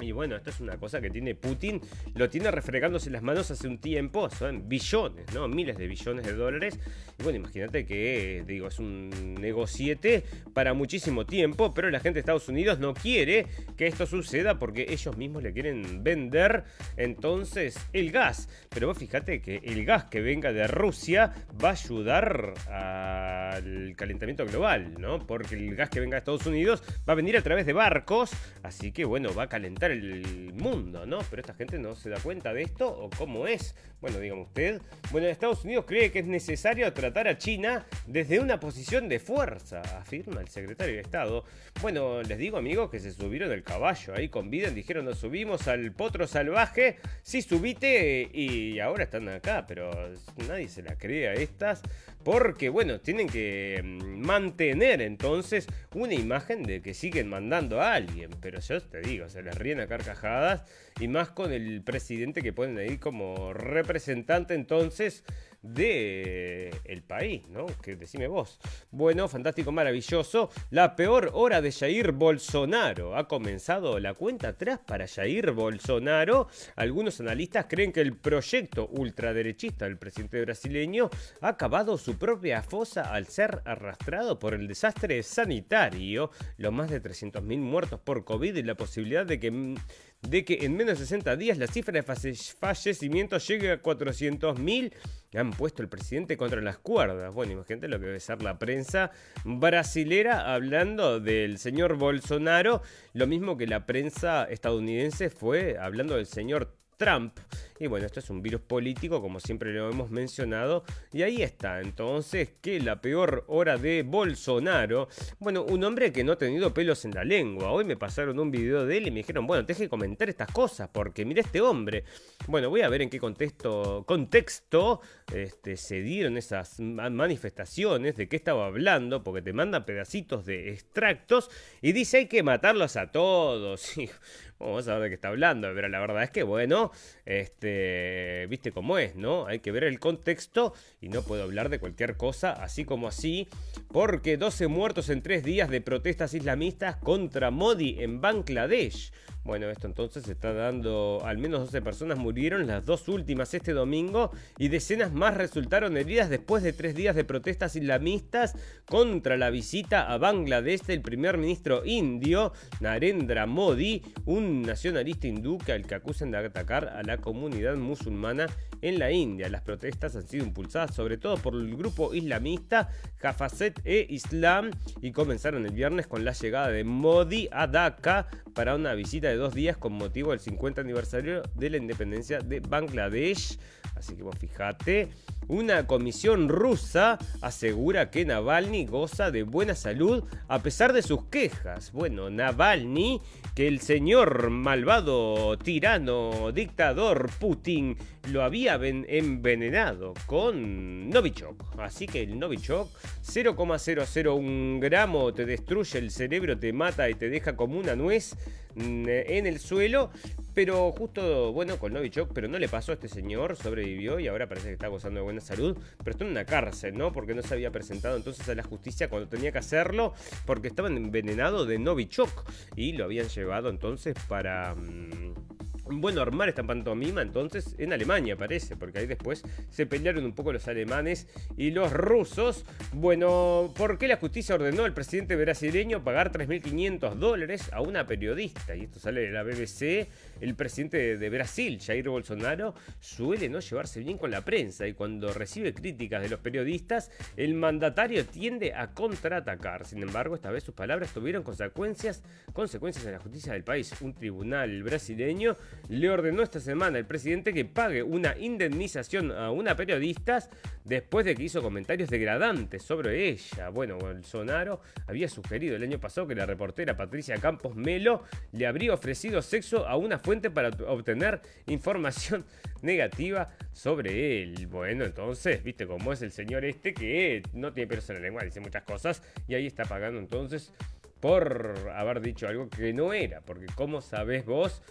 Y bueno, esto es una cosa que tiene Putin, lo tiene refregándose las manos hace un tiempo, son billones, ¿no? Miles de billones de dólares. Y bueno, imagínate que, digo, es un negociete para muchísimo tiempo, pero la gente de Estados Unidos no quiere que esto suceda porque ellos mismos le quieren vender entonces el gas. Pero vos fíjate que el gas que venga de Rusia va a ayudar al calentamiento global, ¿no? Porque el gas que venga de Estados Unidos va a venir a través de barcos, así que bueno, va a calentar el mundo, ¿no? Pero esta gente no se da cuenta de esto o cómo es. Bueno, dígame usted. Bueno, Estados Unidos cree que es necesario tratar a China desde una posición de fuerza, afirma el secretario de Estado. Bueno, les digo amigos que se subieron del caballo ahí con Biden, dijeron nos subimos al potro salvaje, sí subite y ahora están acá, pero nadie se la cree a estas porque bueno, tienen que mm, mantener entonces una imagen de que siguen mandando a alguien, pero yo te digo, se les a carcajadas y más con el presidente que ponen ahí como representante entonces de el país, ¿no? Que decime vos. Bueno, fantástico, maravilloso. La peor hora de Jair Bolsonaro. Ha comenzado la cuenta atrás para Jair Bolsonaro. Algunos analistas creen que el proyecto ultraderechista del presidente brasileño ha acabado su propia fosa al ser arrastrado por el desastre sanitario, los más de 300.000 muertos por COVID y la posibilidad de que de que en menos de 60 días la cifra de fallecimientos llegue a 400.000. Han puesto el presidente contra las cuerdas. Bueno, imagínate lo que debe ser la prensa brasilera hablando del señor Bolsonaro, lo mismo que la prensa estadounidense fue hablando del señor Trump. Y bueno, esto es un virus político, como siempre lo hemos mencionado. Y ahí está, entonces, que la peor hora de Bolsonaro. Bueno, un hombre que no ha tenido pelos en la lengua. Hoy me pasaron un video de él y me dijeron, bueno, deje que comentar estas cosas, porque mira este hombre. Bueno, voy a ver en qué contexto, contexto este, se dieron esas manifestaciones, de qué estaba hablando, porque te manda pedacitos de extractos y dice hay que matarlos a todos. <laughs> vamos a ver de qué está hablando, pero la verdad es que, bueno, este, viste cómo es, ¿no? Hay que ver el contexto y no puedo hablar de cualquier cosa así como así, porque 12 muertos en 3 días de protestas islamistas contra Modi en Bangladesh. Bueno, esto entonces se está dando, al menos 12 personas murieron, las dos últimas este domingo, y decenas más resultaron heridas después de tres días de protestas islamistas contra la visita a Bangladesh del primer ministro indio, Narendra Modi, un nacionalista hindú que al que acusan de atacar a la comunidad musulmana en la India. Las protestas han sido impulsadas sobre todo por el grupo islamista Hafazet e Islam y comenzaron el viernes con la llegada de Modi a Dhaka para una visita de dos días con motivo del 50 aniversario de la independencia de Bangladesh. Así que vos fijate, una comisión rusa asegura que Navalny goza de buena salud a pesar de sus quejas. Bueno, Navalny, que el señor malvado, tirano, dictador Putin lo había envenenado con Novichok. Así que el Novichok, 0,001 gramo, te destruye el cerebro, te mata y te deja como una nuez mm, en el suelo. Pero justo, bueno, con Novichok, pero no le pasó a este señor, sobrevivió y ahora parece que está gozando de buena salud. Pero está en una cárcel, ¿no? Porque no se había presentado entonces a la justicia cuando tenía que hacerlo, porque estaba envenenado de Novichok y lo habían llevado entonces para... Mm, bueno armar esta pantomima entonces en Alemania parece, porque ahí después se pelearon un poco los alemanes y los rusos. Bueno, ¿por qué la justicia ordenó al presidente brasileño pagar 3.500 dólares a una periodista? Y esto sale de la BBC. El presidente de Brasil, Jair Bolsonaro, suele no llevarse bien con la prensa y cuando recibe críticas de los periodistas, el mandatario tiende a contraatacar. Sin embargo, esta vez sus palabras tuvieron consecuencias, consecuencias en la justicia del país. Un tribunal brasileño le ordenó esta semana al presidente que pague una indemnización a una periodista después de que hizo comentarios degradantes sobre ella. Bueno, Bolsonaro había sugerido el año pasado que la reportera Patricia Campos Melo le habría ofrecido sexo a una fuente para obtener información <laughs> negativa sobre él. Bueno, entonces, viste cómo es el señor este que no tiene pelos en la lengua, dice muchas cosas y ahí está pagando entonces por haber dicho algo que no era, porque ¿cómo sabés vos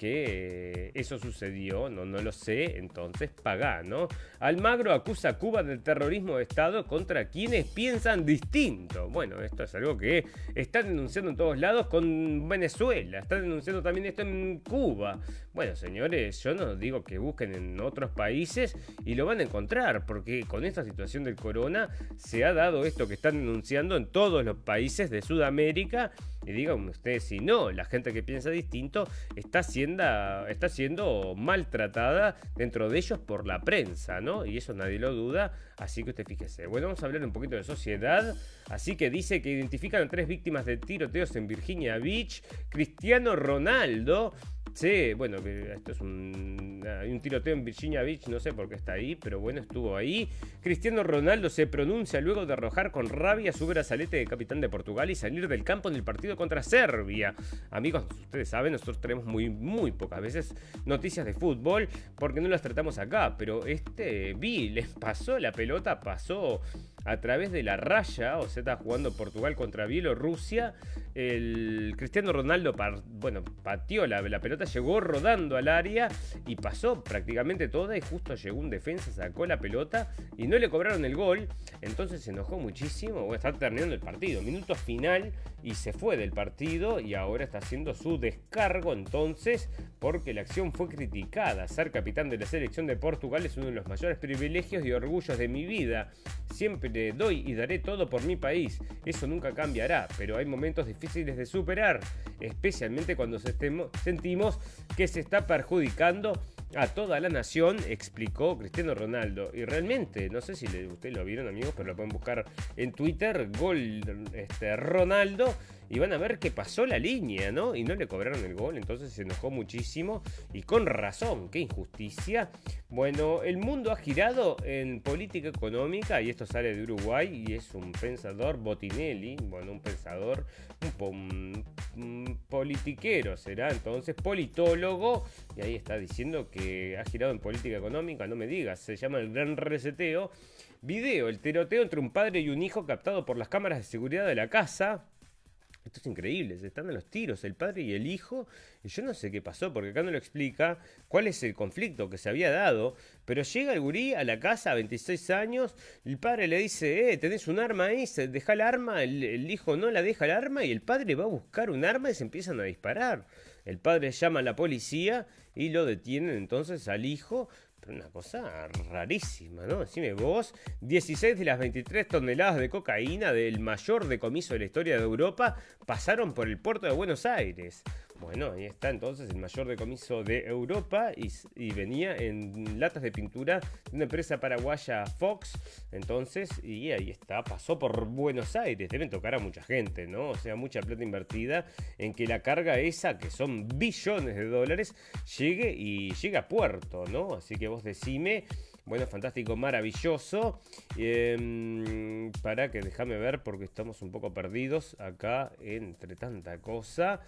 que eso sucedió, no, no lo sé, entonces pagá, ¿no? Almagro acusa a Cuba del terrorismo de Estado contra quienes piensan distinto. Bueno, esto es algo que están denunciando en todos lados con Venezuela, están denunciando también esto en Cuba. Bueno, señores, yo no digo que busquen en otros países y lo van a encontrar, porque con esta situación del corona se ha dado esto que están denunciando en todos los países de Sudamérica Y digan ustedes si no, la gente que piensa distinto está siendo, está siendo maltratada dentro de ellos por la prensa, ¿no? Y eso nadie lo duda, así que usted fíjese. Bueno, vamos a hablar un poquito de sociedad. Así que dice que identifican a tres víctimas de tiroteos en Virginia Beach. Cristiano Ronaldo Sí, bueno, esto es un, un, tiroteo en Virginia Beach, no sé por qué está ahí, pero bueno, estuvo ahí. Cristiano Ronaldo se pronuncia luego de arrojar con rabia su brazalete de capitán de Portugal y salir del campo en el partido contra Serbia. Amigos, ustedes saben, nosotros tenemos muy, muy pocas veces noticias de fútbol porque no las tratamos acá, pero este vi, les pasó la pelota, pasó a través de la raya, o sea, está jugando Portugal contra Bielorrusia. El Cristiano Ronaldo, bueno, pateó la, pelota llegó rodando al área y pasó prácticamente toda y justo llegó un defensa, sacó la pelota y no le cobraron el gol. Entonces se enojó muchísimo. Está terminando el partido. Minuto final y se fue del partido y ahora está haciendo su descargo entonces porque la acción fue criticada. Ser capitán de la selección de Portugal es uno de los mayores privilegios y orgullos de mi vida. Siempre doy y daré todo por mi país. Eso nunca cambiará, pero hay momentos difíciles de superar, especialmente cuando sentimos que se está perjudicando a toda la nación, explicó Cristiano Ronaldo. Y realmente, no sé si ustedes lo vieron amigos, pero lo pueden buscar en Twitter, gol este, Ronaldo y van a ver que pasó la línea, ¿no? Y no le cobraron el gol, entonces se enojó muchísimo y con razón, qué injusticia. Bueno, el mundo ha girado en política económica y esto sale de Uruguay y es un pensador Botinelli, bueno, un pensador, un, politiquero será entonces, politólogo, y ahí está diciendo que ha girado en política económica, no me digas, se llama el gran reseteo. Video, el tiroteo entre un padre y un hijo captado por las cámaras de seguridad de la casa. Esto es increíble, se están en los tiros, el padre y el hijo, y yo no sé qué pasó, porque acá no lo explica cuál es el conflicto que se había dado, pero llega el gurí a la casa a 26 años, el padre le dice, eh, tenés un arma ahí, deja el arma, el, hijo no la deja el arma, y el padre va a buscar un arma y se empiezan a disparar. El padre llama a la policía y lo detienen entonces al hijo, una cosa rarísima, ¿no? Decime vos, 16 de las 23 toneladas de cocaína del mayor decomiso de la historia de Europa pasaron por el puerto de Buenos Aires. Bueno, ahí está entonces el mayor decomiso de Europa y, venía en latas de pintura de una empresa paraguaya Fox. Entonces, y ahí está, pasó por Buenos Aires. Deben tocar a mucha gente, ¿no? O sea, mucha plata invertida en que la carga esa, que son billones de dólares, llegue y llegue a puerto, ¿no? Así que vos decime. Bueno, fantástico, maravilloso. Em, para que déjame ver porque estamos un poco perdidos acá entre tanta cosa.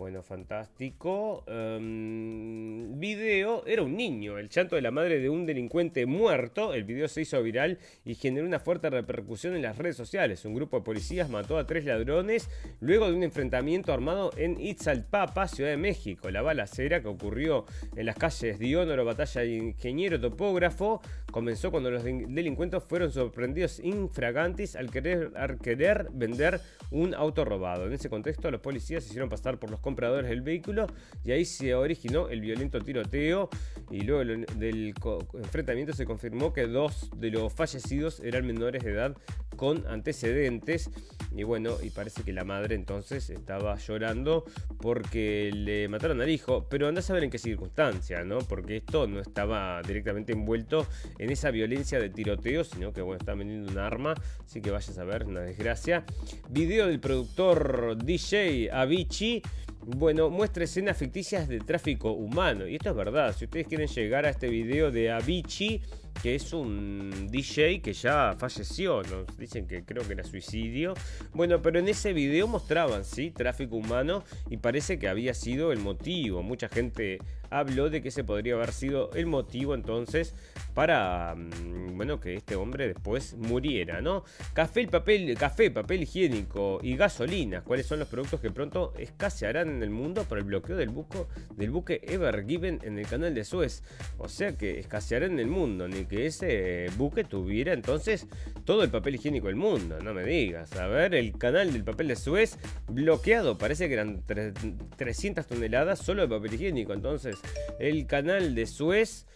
Bueno, fantástico. Em, video, era un niño, el chanto de la madre de un delincuente muerto. El video se hizo viral y generó una fuerte repercusión en las redes sociales. Un grupo de policías mató a tres ladrones luego de un enfrentamiento armado en Itzalpapa, Ciudad de México. La balacera que ocurrió en las calles Dionoro, Batalla de Ingeniero Topógrafo, comenzó cuando los delincuentes fueron sorprendidos infragantes al querer, al querer vender un auto robado. En ese contexto, los policías se hicieron pasar por los compradores del vehículo y ahí se originó el violento tiroteo y luego del enfrentamiento se confirmó que dos de los fallecidos eran menores de edad con antecedentes y bueno, y parece que la madre entonces estaba llorando porque le mataron al hijo, pero anda a saber en qué circunstancia, ¿no? Porque esto no estaba directamente envuelto en esa violencia de tiroteo, sino que bueno, está vendiendo un arma, así que vayas a ver, una desgracia. Video del productor DJ Avicii bueno, muestra escenas ficticias de tráfico humano. Y esto es verdad. Si ustedes quieren llegar a este video de Avicii, que es un DJ que ya falleció, nos dicen que creo que era suicidio. Bueno, pero en ese video mostraban, sí, tráfico humano y parece que había sido el motivo. Mucha gente habló de que ese podría haber sido el motivo entonces para, mm, bueno, que este hombre después muriera, ¿no? Café, papel, café, papel higiénico y gasolina. ¿Cuáles son los productos que pronto escasearán en el mundo por el bloqueo del, buco, del buque Ever Given en el canal de Suez? O sea que escasearán en el mundo, que ese buque tuviera entonces todo el papel higiénico del mundo, no me digas. A ver, el canal del papel de Suez bloqueado, parece que eran 300 toneladas solo de papel higiénico, entonces el canal de Suez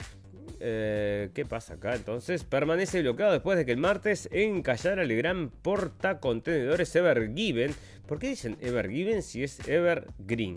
Eh, ¿Qué pasa acá? Entonces, permanece bloqueado después de que el martes encallara el gran portacontenedores Evergiven. ¿Por qué dicen Evergiven si es Evergreen?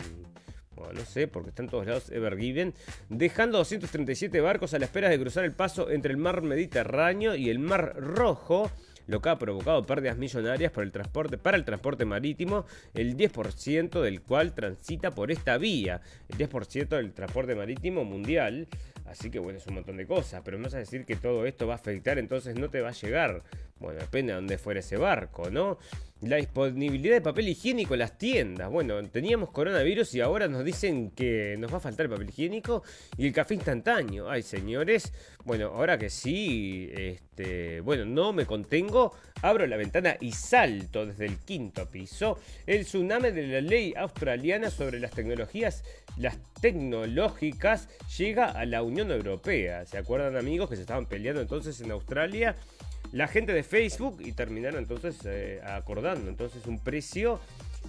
No sé, porque están todos lados Evergiven, dejando 237 barcos a la espera de cruzar el paso entre el mar Mediterráneo y el mar Rojo lo que ha provocado pérdidas millonarias para el transporte, para el transporte marítimo, el 10% del cual transita por esta vía, el 10% del transporte marítimo mundial. Así que bueno, es un montón de cosas, pero no vas a decir que todo esto va a afectar, entonces no te va a llegar. Bueno, depende de dónde fuera ese barco, ¿no? La disponibilidad de papel higiénico en las tiendas. Bueno, teníamos coronavirus y ahora nos dicen que nos va a faltar el papel higiénico y el café instantáneo. Ay, señores. Bueno, ahora que sí, este, bueno, no me contengo, abro la ventana y salto desde el quinto piso. El tsunami de la ley australiana sobre las tecnologías, las tecnológicas, llega a la Unión Europea. ¿Se acuerdan amigos que se estaban peleando entonces en Australia? La gente de Facebook y terminaron entonces eh, acordando. Entonces un precio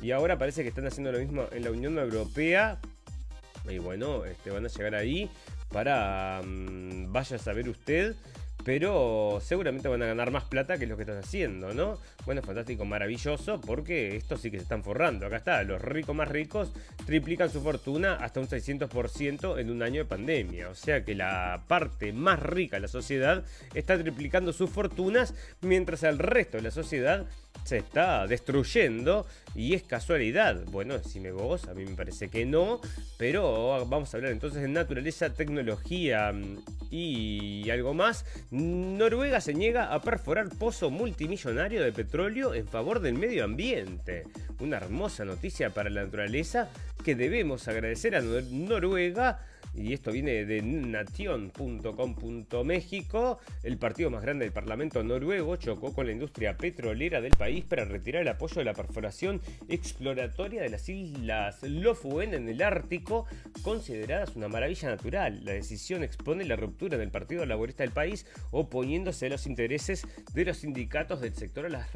y ahora parece que están haciendo lo mismo en la Unión Europea. Y bueno, este, van a llegar ahí para mm, vaya a saber usted pero seguramente van a ganar más plata que lo que están haciendo, ¿no? Bueno, fantástico, maravilloso, porque estos sí que se están forrando. Acá está, los ricos más ricos triplican su fortuna hasta un 600% en un año de pandemia. O sea que la parte más rica de la sociedad está triplicando sus fortunas, mientras el resto de la sociedad se está destruyendo y es casualidad. Bueno, decime vos, a mí me parece que no, pero vamos a hablar entonces de naturaleza, tecnología mm, y algo más. Noruega se niega a perforar pozo multimillonario de petróleo en favor del medio ambiente. Una hermosa noticia para la naturaleza que debemos agradecer a Noruega y esto viene de nation.com.méxico, el partido más grande del Parlamento noruego chocó con la industria petrolera del país para retirar el apoyo de la perforación exploratoria de las islas Lofuen en el Ártico, consideradas una maravilla natural. La decisión expone la ruptura del Partido Laborista del país, oponiéndose a los intereses de los sindicatos del sector a las,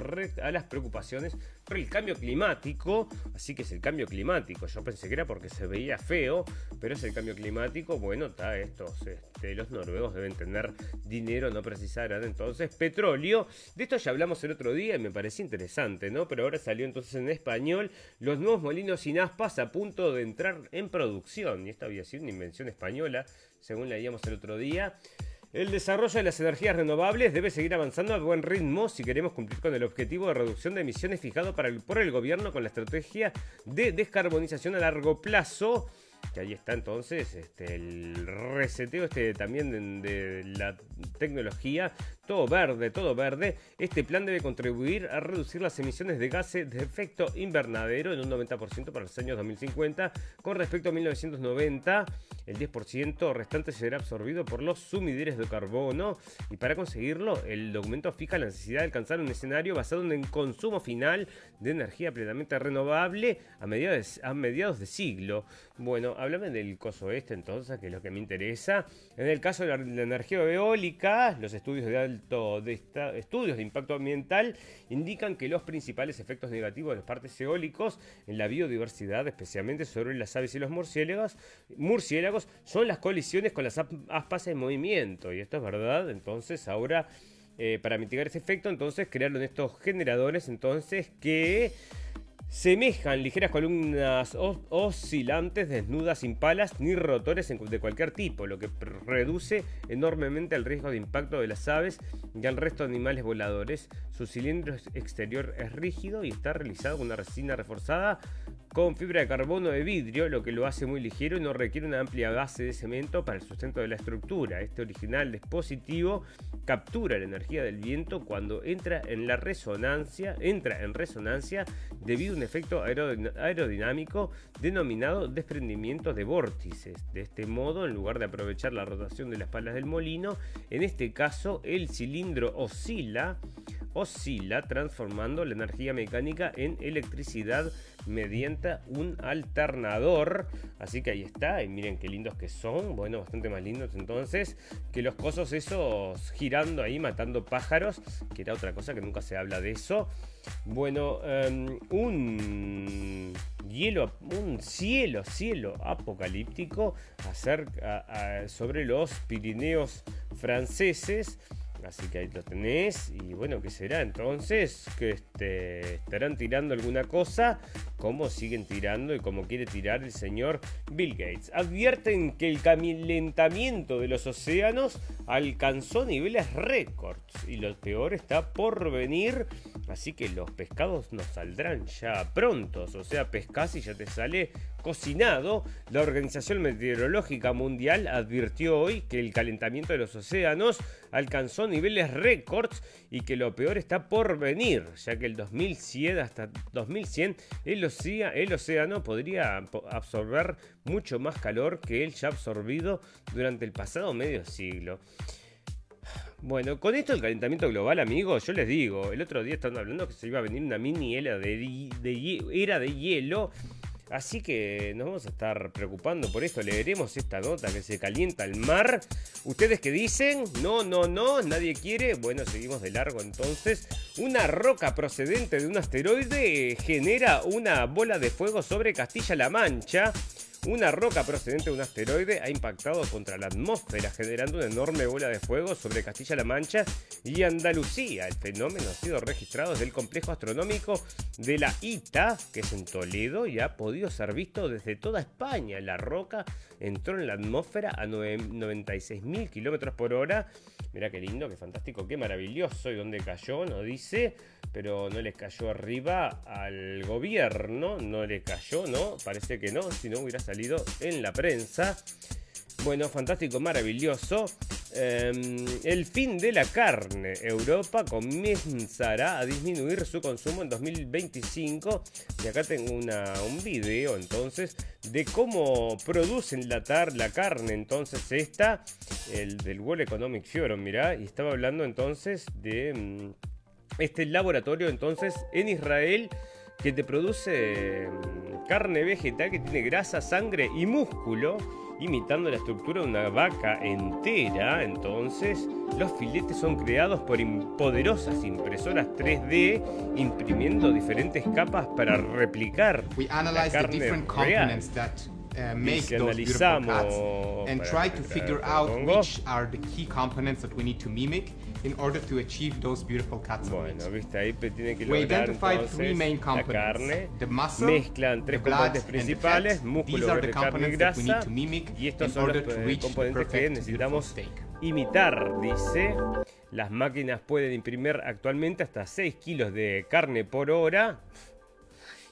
a las preocupaciones por el cambio climático. Así que es el cambio climático. Yo pensé que era porque se veía feo, pero es el cambio climático bueno, está estos, este, los noruegos deben tener dinero, no precisarán entonces petróleo. De esto ya hablamos el otro día y me parecía interesante, ¿no? Pero ahora salió entonces en español los nuevos molinos sin aspas a punto de entrar en producción. Y esta había sido una invención española, según leíamos el otro día. El desarrollo de las energías renovables debe seguir avanzando a buen ritmo si queremos cumplir con el objetivo de reducción de emisiones fijado por el gobierno con la estrategia de descarbonización a largo plazo que ahí está entonces este, el reseteo este también de, la tecnología, todo verde, todo verde. Este plan debe contribuir a reducir las emisiones de gases de efecto invernadero en un 90% para los años 2050 con respecto a 1990. El 10% restante será absorbido por los sumideres de carbono y para conseguirlo el documento fija la necesidad de alcanzar un escenario basado en el consumo final de energía plenamente renovable a mediados, a mediados de siglo. Bueno, háblame del coso este entonces, que es lo que me interesa. En el caso de la, energía eólica, los estudios de alto de estudios de impacto ambiental indican que los principales efectos negativos de los parques eólicos en la biodiversidad, especialmente sobre las aves y los murciélagos, murciélagos son las colisiones con las aspas en movimiento. Y esto es verdad, entonces ahora eh, para mitigar ese efecto, entonces crearon estos generadores entonces que Semejan ligeras columnas oscilantes, desnudas, sin palas ni rotores de cualquier tipo, lo que reduce enormemente el riesgo de impacto de las aves y al resto de animales voladores. Su cilindro exterior es rígido y está realizado con una resina reforzada con fibra de carbono de vidrio, lo que lo hace muy ligero y no requiere una amplia base de cemento para el sustento de la estructura. Este original dispositivo captura la energía del viento cuando entra en la resonancia, entra en resonancia debido a efecto aerodinámico denominado desprendimiento de vórtices. De este modo, en lugar de aprovechar la rotación de las palas del molino, en este caso el cilindro oscila oscila transformando la energía mecánica en electricidad mediante un alternador. Así que ahí está, y miren qué lindos que son, bueno, bastante más lindos entonces que los cosos esos girando ahí, matando pájaros, que era otra cosa que nunca se habla de eso. Bueno, em, un hielo, un cielo, cielo apocalíptico acerca, sobre los Pirineos franceses. Así que ahí lo tenés. Y bueno, ¿qué será entonces? Que este, estarán tirando alguna cosa. Como siguen tirando y como quiere tirar el señor Bill Gates. Advierten que el calentamiento de los océanos alcanzó niveles récords. Y lo peor está por venir. Así que los pescados nos saldrán ya prontos. O sea, pescas y ya te sale cocinado. La Organización Meteorológica Mundial advirtió hoy que el calentamiento de los océanos alcanzó niveles récords y que lo peor está por venir, ya que el 2100 hasta 2100 el, el océano podría absorber mucho más calor que el ya absorbido durante el pasado medio siglo. Bueno, con esto del calentamiento global, amigos, yo les digo, el otro día estaban hablando que se iba a venir una mini era de, era de hielo Así que nos vamos a estar preocupando por esto. Leeremos esta nota que se calienta el mar. ¿Ustedes qué dicen? No, no, no, nadie quiere. Bueno, seguimos de largo entonces. Una roca procedente de un asteroide genera una bola de fuego sobre Castilla-La Mancha. Una roca procedente de un asteroide ha impactado contra la atmósfera, generando una enorme bola de fuego sobre Castilla-La Mancha y Andalucía. El fenómeno ha sido registrado desde el complejo astronómico de la ITA, que es en Toledo, y ha podido ser visto desde toda España. La roca entró en la atmósfera a 96.000 kilómetros por hora. Mira qué lindo, qué fantástico, qué maravilloso. ¿Y dónde cayó? No dice, pero no le cayó arriba al gobierno. No le cayó, ¿no? Parece que no, si no hubiera salido en la prensa. Bueno, fantástico, maravilloso. Em, el fin de la carne. Europa comenzará a disminuir su consumo en 2025. Y acá tengo un video entonces de cómo producen la, la carne. Entonces esta, el del World Economic Forum, mirá. Y estaba hablando entonces de mm, este laboratorio entonces en Israel que te produce mm, carne vegetal que tiene grasa, sangre y músculo imitando la estructura de una vaca entera. Entonces, los filetes son creados por poderosas impresoras 3D, imprimiendo diferentes capas para replicar la carne real. Uh, make those beautiful cuts and try to figure out which are the key components that we need to mimic in order to achieve those beautiful cuts bueno, viste, ahí tiene que lograr entonces main la carne. The muscle, Mezclan tres componentes principales, músculo, verde, carne y grasa. Y estos son los eh, componentes que necesitamos imitar, dice. Las máquinas pueden imprimir actualmente hasta 6 kilos de carne por hora.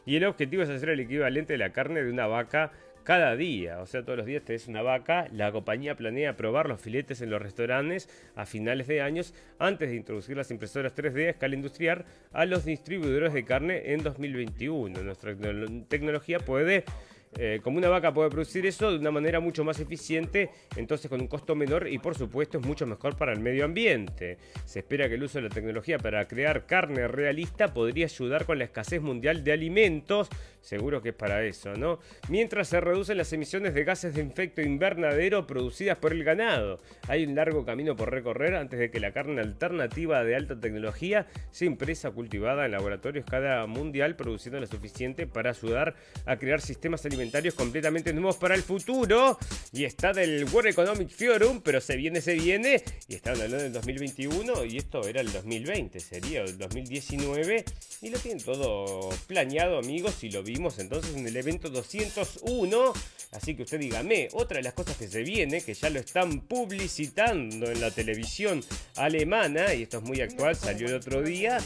Y el objetivo es hacer el equivalente de la carne de una vaca cada día, o sea, todos los días tenés una vaca. La compañía planea probar los filetes en los restaurantes a finales de años antes de introducir las impresoras 3D a escala industrial a los distribuidores de carne en 2021. Nuestra tecnología puede eh, como una vaca puede producir eso de una manera mucho más eficiente, entonces con un costo menor y por supuesto es mucho mejor para el medio ambiente. Se espera que el uso de la tecnología para crear carne realista podría ayudar con la escasez mundial de alimentos, seguro que es para eso, ¿no? Mientras se reducen las emisiones de gases de efecto invernadero producidas por el ganado. Hay un largo camino por recorrer antes de que la carne alternativa de alta tecnología sea impresa cultivada en laboratorios cada mundial produciendo lo suficiente para ayudar a crear sistemas alimentarios completamente nuevos para el futuro. Y está del World Economic Forum, pero se viene, se viene. Y está hablando del 2021 y esto era el 2020, sería el 2019. Y lo tienen todo planeado, amigos, y lo vimos entonces en el evento 201. Así que usted dígame, otra de las cosas que se viene, que ya lo están publicitando en la televisión alemana, y esto es muy actual, salió el otro día.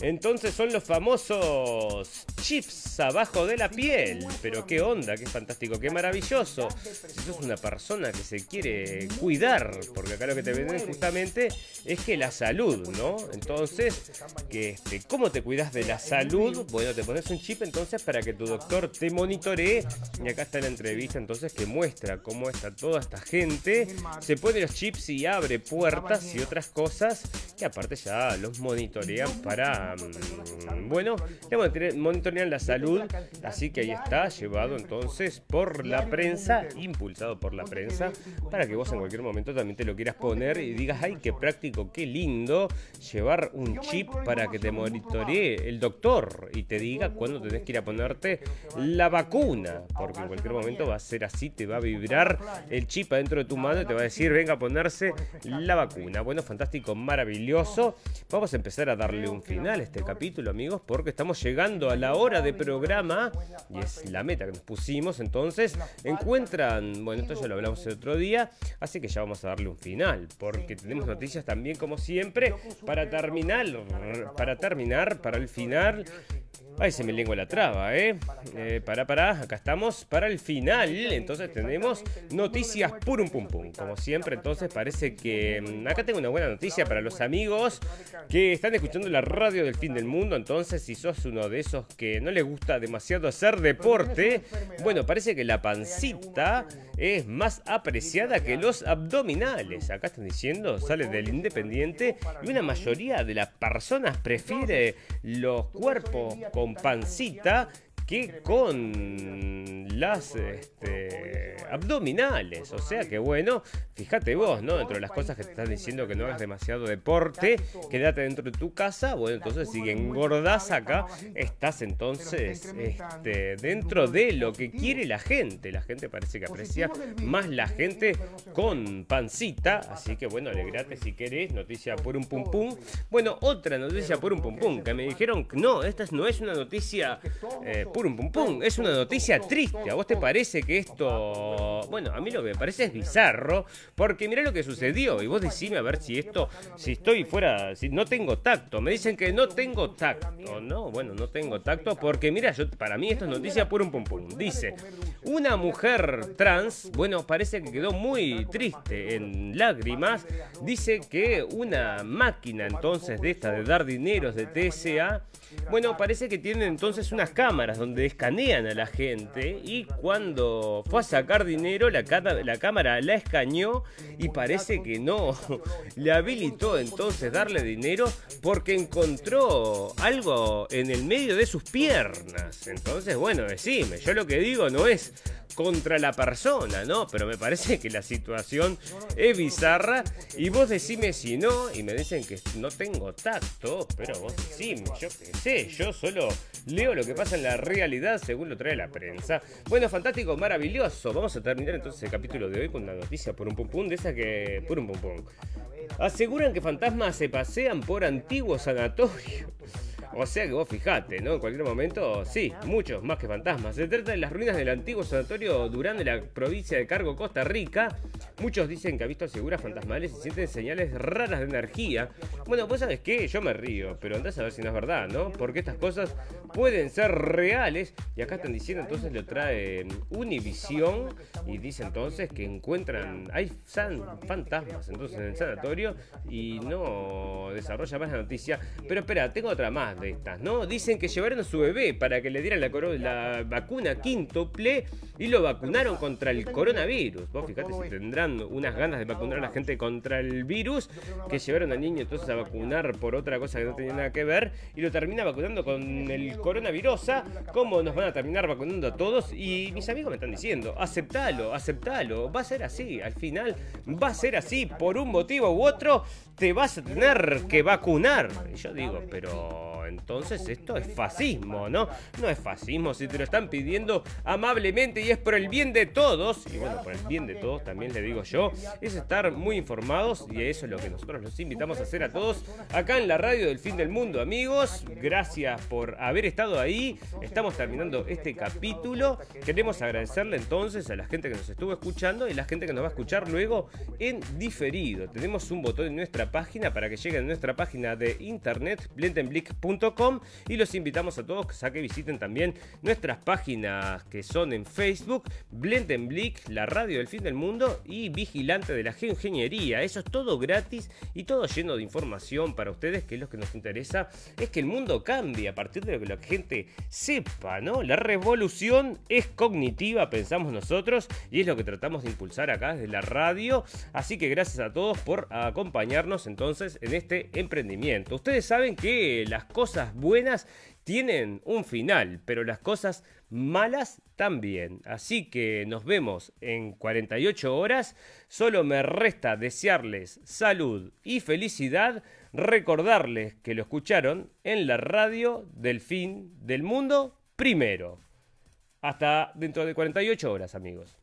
Entonces son los famosos chips abajo de la piel. Pero qué onda qué fantástico, qué maravilloso. Si sos una persona que se quiere cuidar, porque acá lo que te venden justamente es que la salud, ¿no? Entonces, que este, ¿cómo te cuidas de la salud? Bueno, te pones un chip entonces para que tu doctor te monitoree. Y acá está la entrevista entonces que muestra cómo está toda esta gente. Se pone los chips y abre puertas y otras cosas que aparte ya los monitorean para, mm, bueno, le monitorean la salud. Así que ahí está, llevado entonces por la prensa, impulsado por la prensa, para que vos en cualquier momento también te lo quieras poner y digas, ay, qué práctico, qué lindo llevar un chip para que te monitoree el doctor y te diga cuándo tenés que ir a la vacuna, porque en cualquier momento va a ser así, te va a vibrar el chip adentro de tu mano y te va a decir, venga a ponerse la vacuna. Bueno, fantástico, maravilloso. Vamos a empezar a darle un final a este capítulo, amigos, porque estamos llegando a la hora de programa y es la meta que nos pusimos. Entonces, encuentran, bueno, esto ya lo hablamos el otro día, así que ya vamos a darle un final, porque tenemos noticias también, como siempre, para terminar, para terminar, para el final. Ay, se me lengua la traba, ¿eh? ¿eh? Para, para, acá estamos para el final. Entonces tenemos noticias purum pum pum. Como siempre, entonces parece que mm, acá tengo una buena noticia para los amigos que están escuchando la radio del fin del mundo. Entonces, si sos uno de esos que no les gusta demasiado hacer deporte, bueno, parece que la pancita es más apreciada que los abdominales. Acá están diciendo, sale del Independiente y una mayoría de las personas prefiere los cuerpos con pancita que con las este, abdominales. O sea que bueno, fíjate vos, ¿no? Dentro de las cosas que te están diciendo que no hagas demasiado deporte, quédate dentro de tu casa. Bueno, entonces si engordás acá, estás entonces este, dentro de lo que quiere la gente. La gente parece que aprecia más la gente con pancita. Así que bueno, alegrate si querés. Noticia por un pum pum. Bueno, otra noticia por un pum pum. Que me dijeron, no, esta no es una noticia eh, pum. Es una noticia triste. ¿A vos te parece que esto... Bueno, a mí lo que me parece es bizarro. Porque mirá lo que sucedió. Y vos decime a ver si esto... Si estoy fuera... Si no tengo tacto. Me dicen que no tengo tacto. No, bueno, no tengo tacto. Porque mira, yo, para mí esto es noticia por un pum pum. Dice... Una mujer trans, bueno, parece que quedó muy triste en lágrimas. Dice que una máquina entonces de esta de dar dineros de TSA, bueno, parece que tiene entonces unas cámaras donde escanean a la gente y cuando fue a sacar dinero la, la cámara la escaneó y parece que no <laughs> le habilitó entonces darle dinero porque encontró algo en el medio de sus piernas. Entonces, bueno, decime, yo lo que digo no es contra la persona, ¿no? Pero me parece que la situación es bizarra y vos decime si no y me dicen que no tengo tacto, pero vos decime, yo qué sé, yo solo leo lo que pasa en la realidad según lo trae la prensa. Bueno, fantástico, maravilloso. Vamos a terminar entonces el capítulo de hoy con una noticia por un pum pum de esa que... por un pum pum. Aseguran que fantasmas se pasean por antiguos sanatorios. O sea que vos fijate, ¿no? En cualquier momento, sí, muchos más que fantasmas. Se trata de las ruinas del antiguo sanatorio Durán de la provincia de Cargo, Costa Rica. Muchos dicen que han visto figuras fantasmales y sienten señales raras de energía. Bueno, pues sabes qué, yo me río, pero andás a ver si no es verdad, ¿no? Porque estas cosas pueden ser reales. Y acá están diciendo, entonces lo trae Univision y dice entonces que encuentran, hay fantasmas entonces en el sanatorio y no desarrolla más la noticia. Pero espera, tengo otra más estas, ¿no? Dicen que llevaron a su bebé para que le dieran la, la vacuna quíntuple y lo vacunaron contra el coronavirus. Vos fíjate si tendrán unas ganas de vacunar a la gente contra el virus, que llevaron al niño entonces a vacunar por otra cosa que no tenía nada que ver y lo termina vacunando con el coronavirus. ¿Cómo nos van a terminar vacunando a todos? Y mis amigos me están diciendo, aceptalo, aceptalo, va a ser así, al final va a ser así, por un motivo u otro, te vas a tener que vacunar. Y yo digo, pero entonces esto es fascismo, ¿no? No es fascismo si te lo están pidiendo amablemente y es por el bien de todos, y bueno, por el bien de todos también le digo yo, es estar muy informados y eso es lo que nosotros los invitamos a hacer a todos acá en la radio del fin del mundo, amigos. Gracias por haber estado ahí. Estamos terminando este capítulo. Queremos agradecerle entonces a la gente que nos estuvo escuchando y la gente que nos va a escuchar luego en diferido. Tenemos un botón en nuestra página para que llegue a nuestra página de internet blendenblick.com y los invitamos a todos a que visiten también nuestras páginas que son en Facebook, Blendenblick, la radio del fin del mundo y Vigilante de la Geoingeniería. Eso es todo gratis y todo lleno de información para ustedes, que es lo que nos interesa, es que el mundo cambie a partir de lo que la gente sepa, ¿no? La revolución es cognitiva, pensamos nosotros, y es lo que tratamos de impulsar acá desde la radio. Así que gracias a todos por acompañarnos entonces en este emprendimiento. Ustedes saben que las cosas buenas tienen un final, pero las cosas malas también. Así que nos vemos en 48 horas. Solo me resta desearles salud y felicidad. Recordarles que lo escucharon en la radio del fin del mundo primero. Hasta dentro de 48 horas, amigos.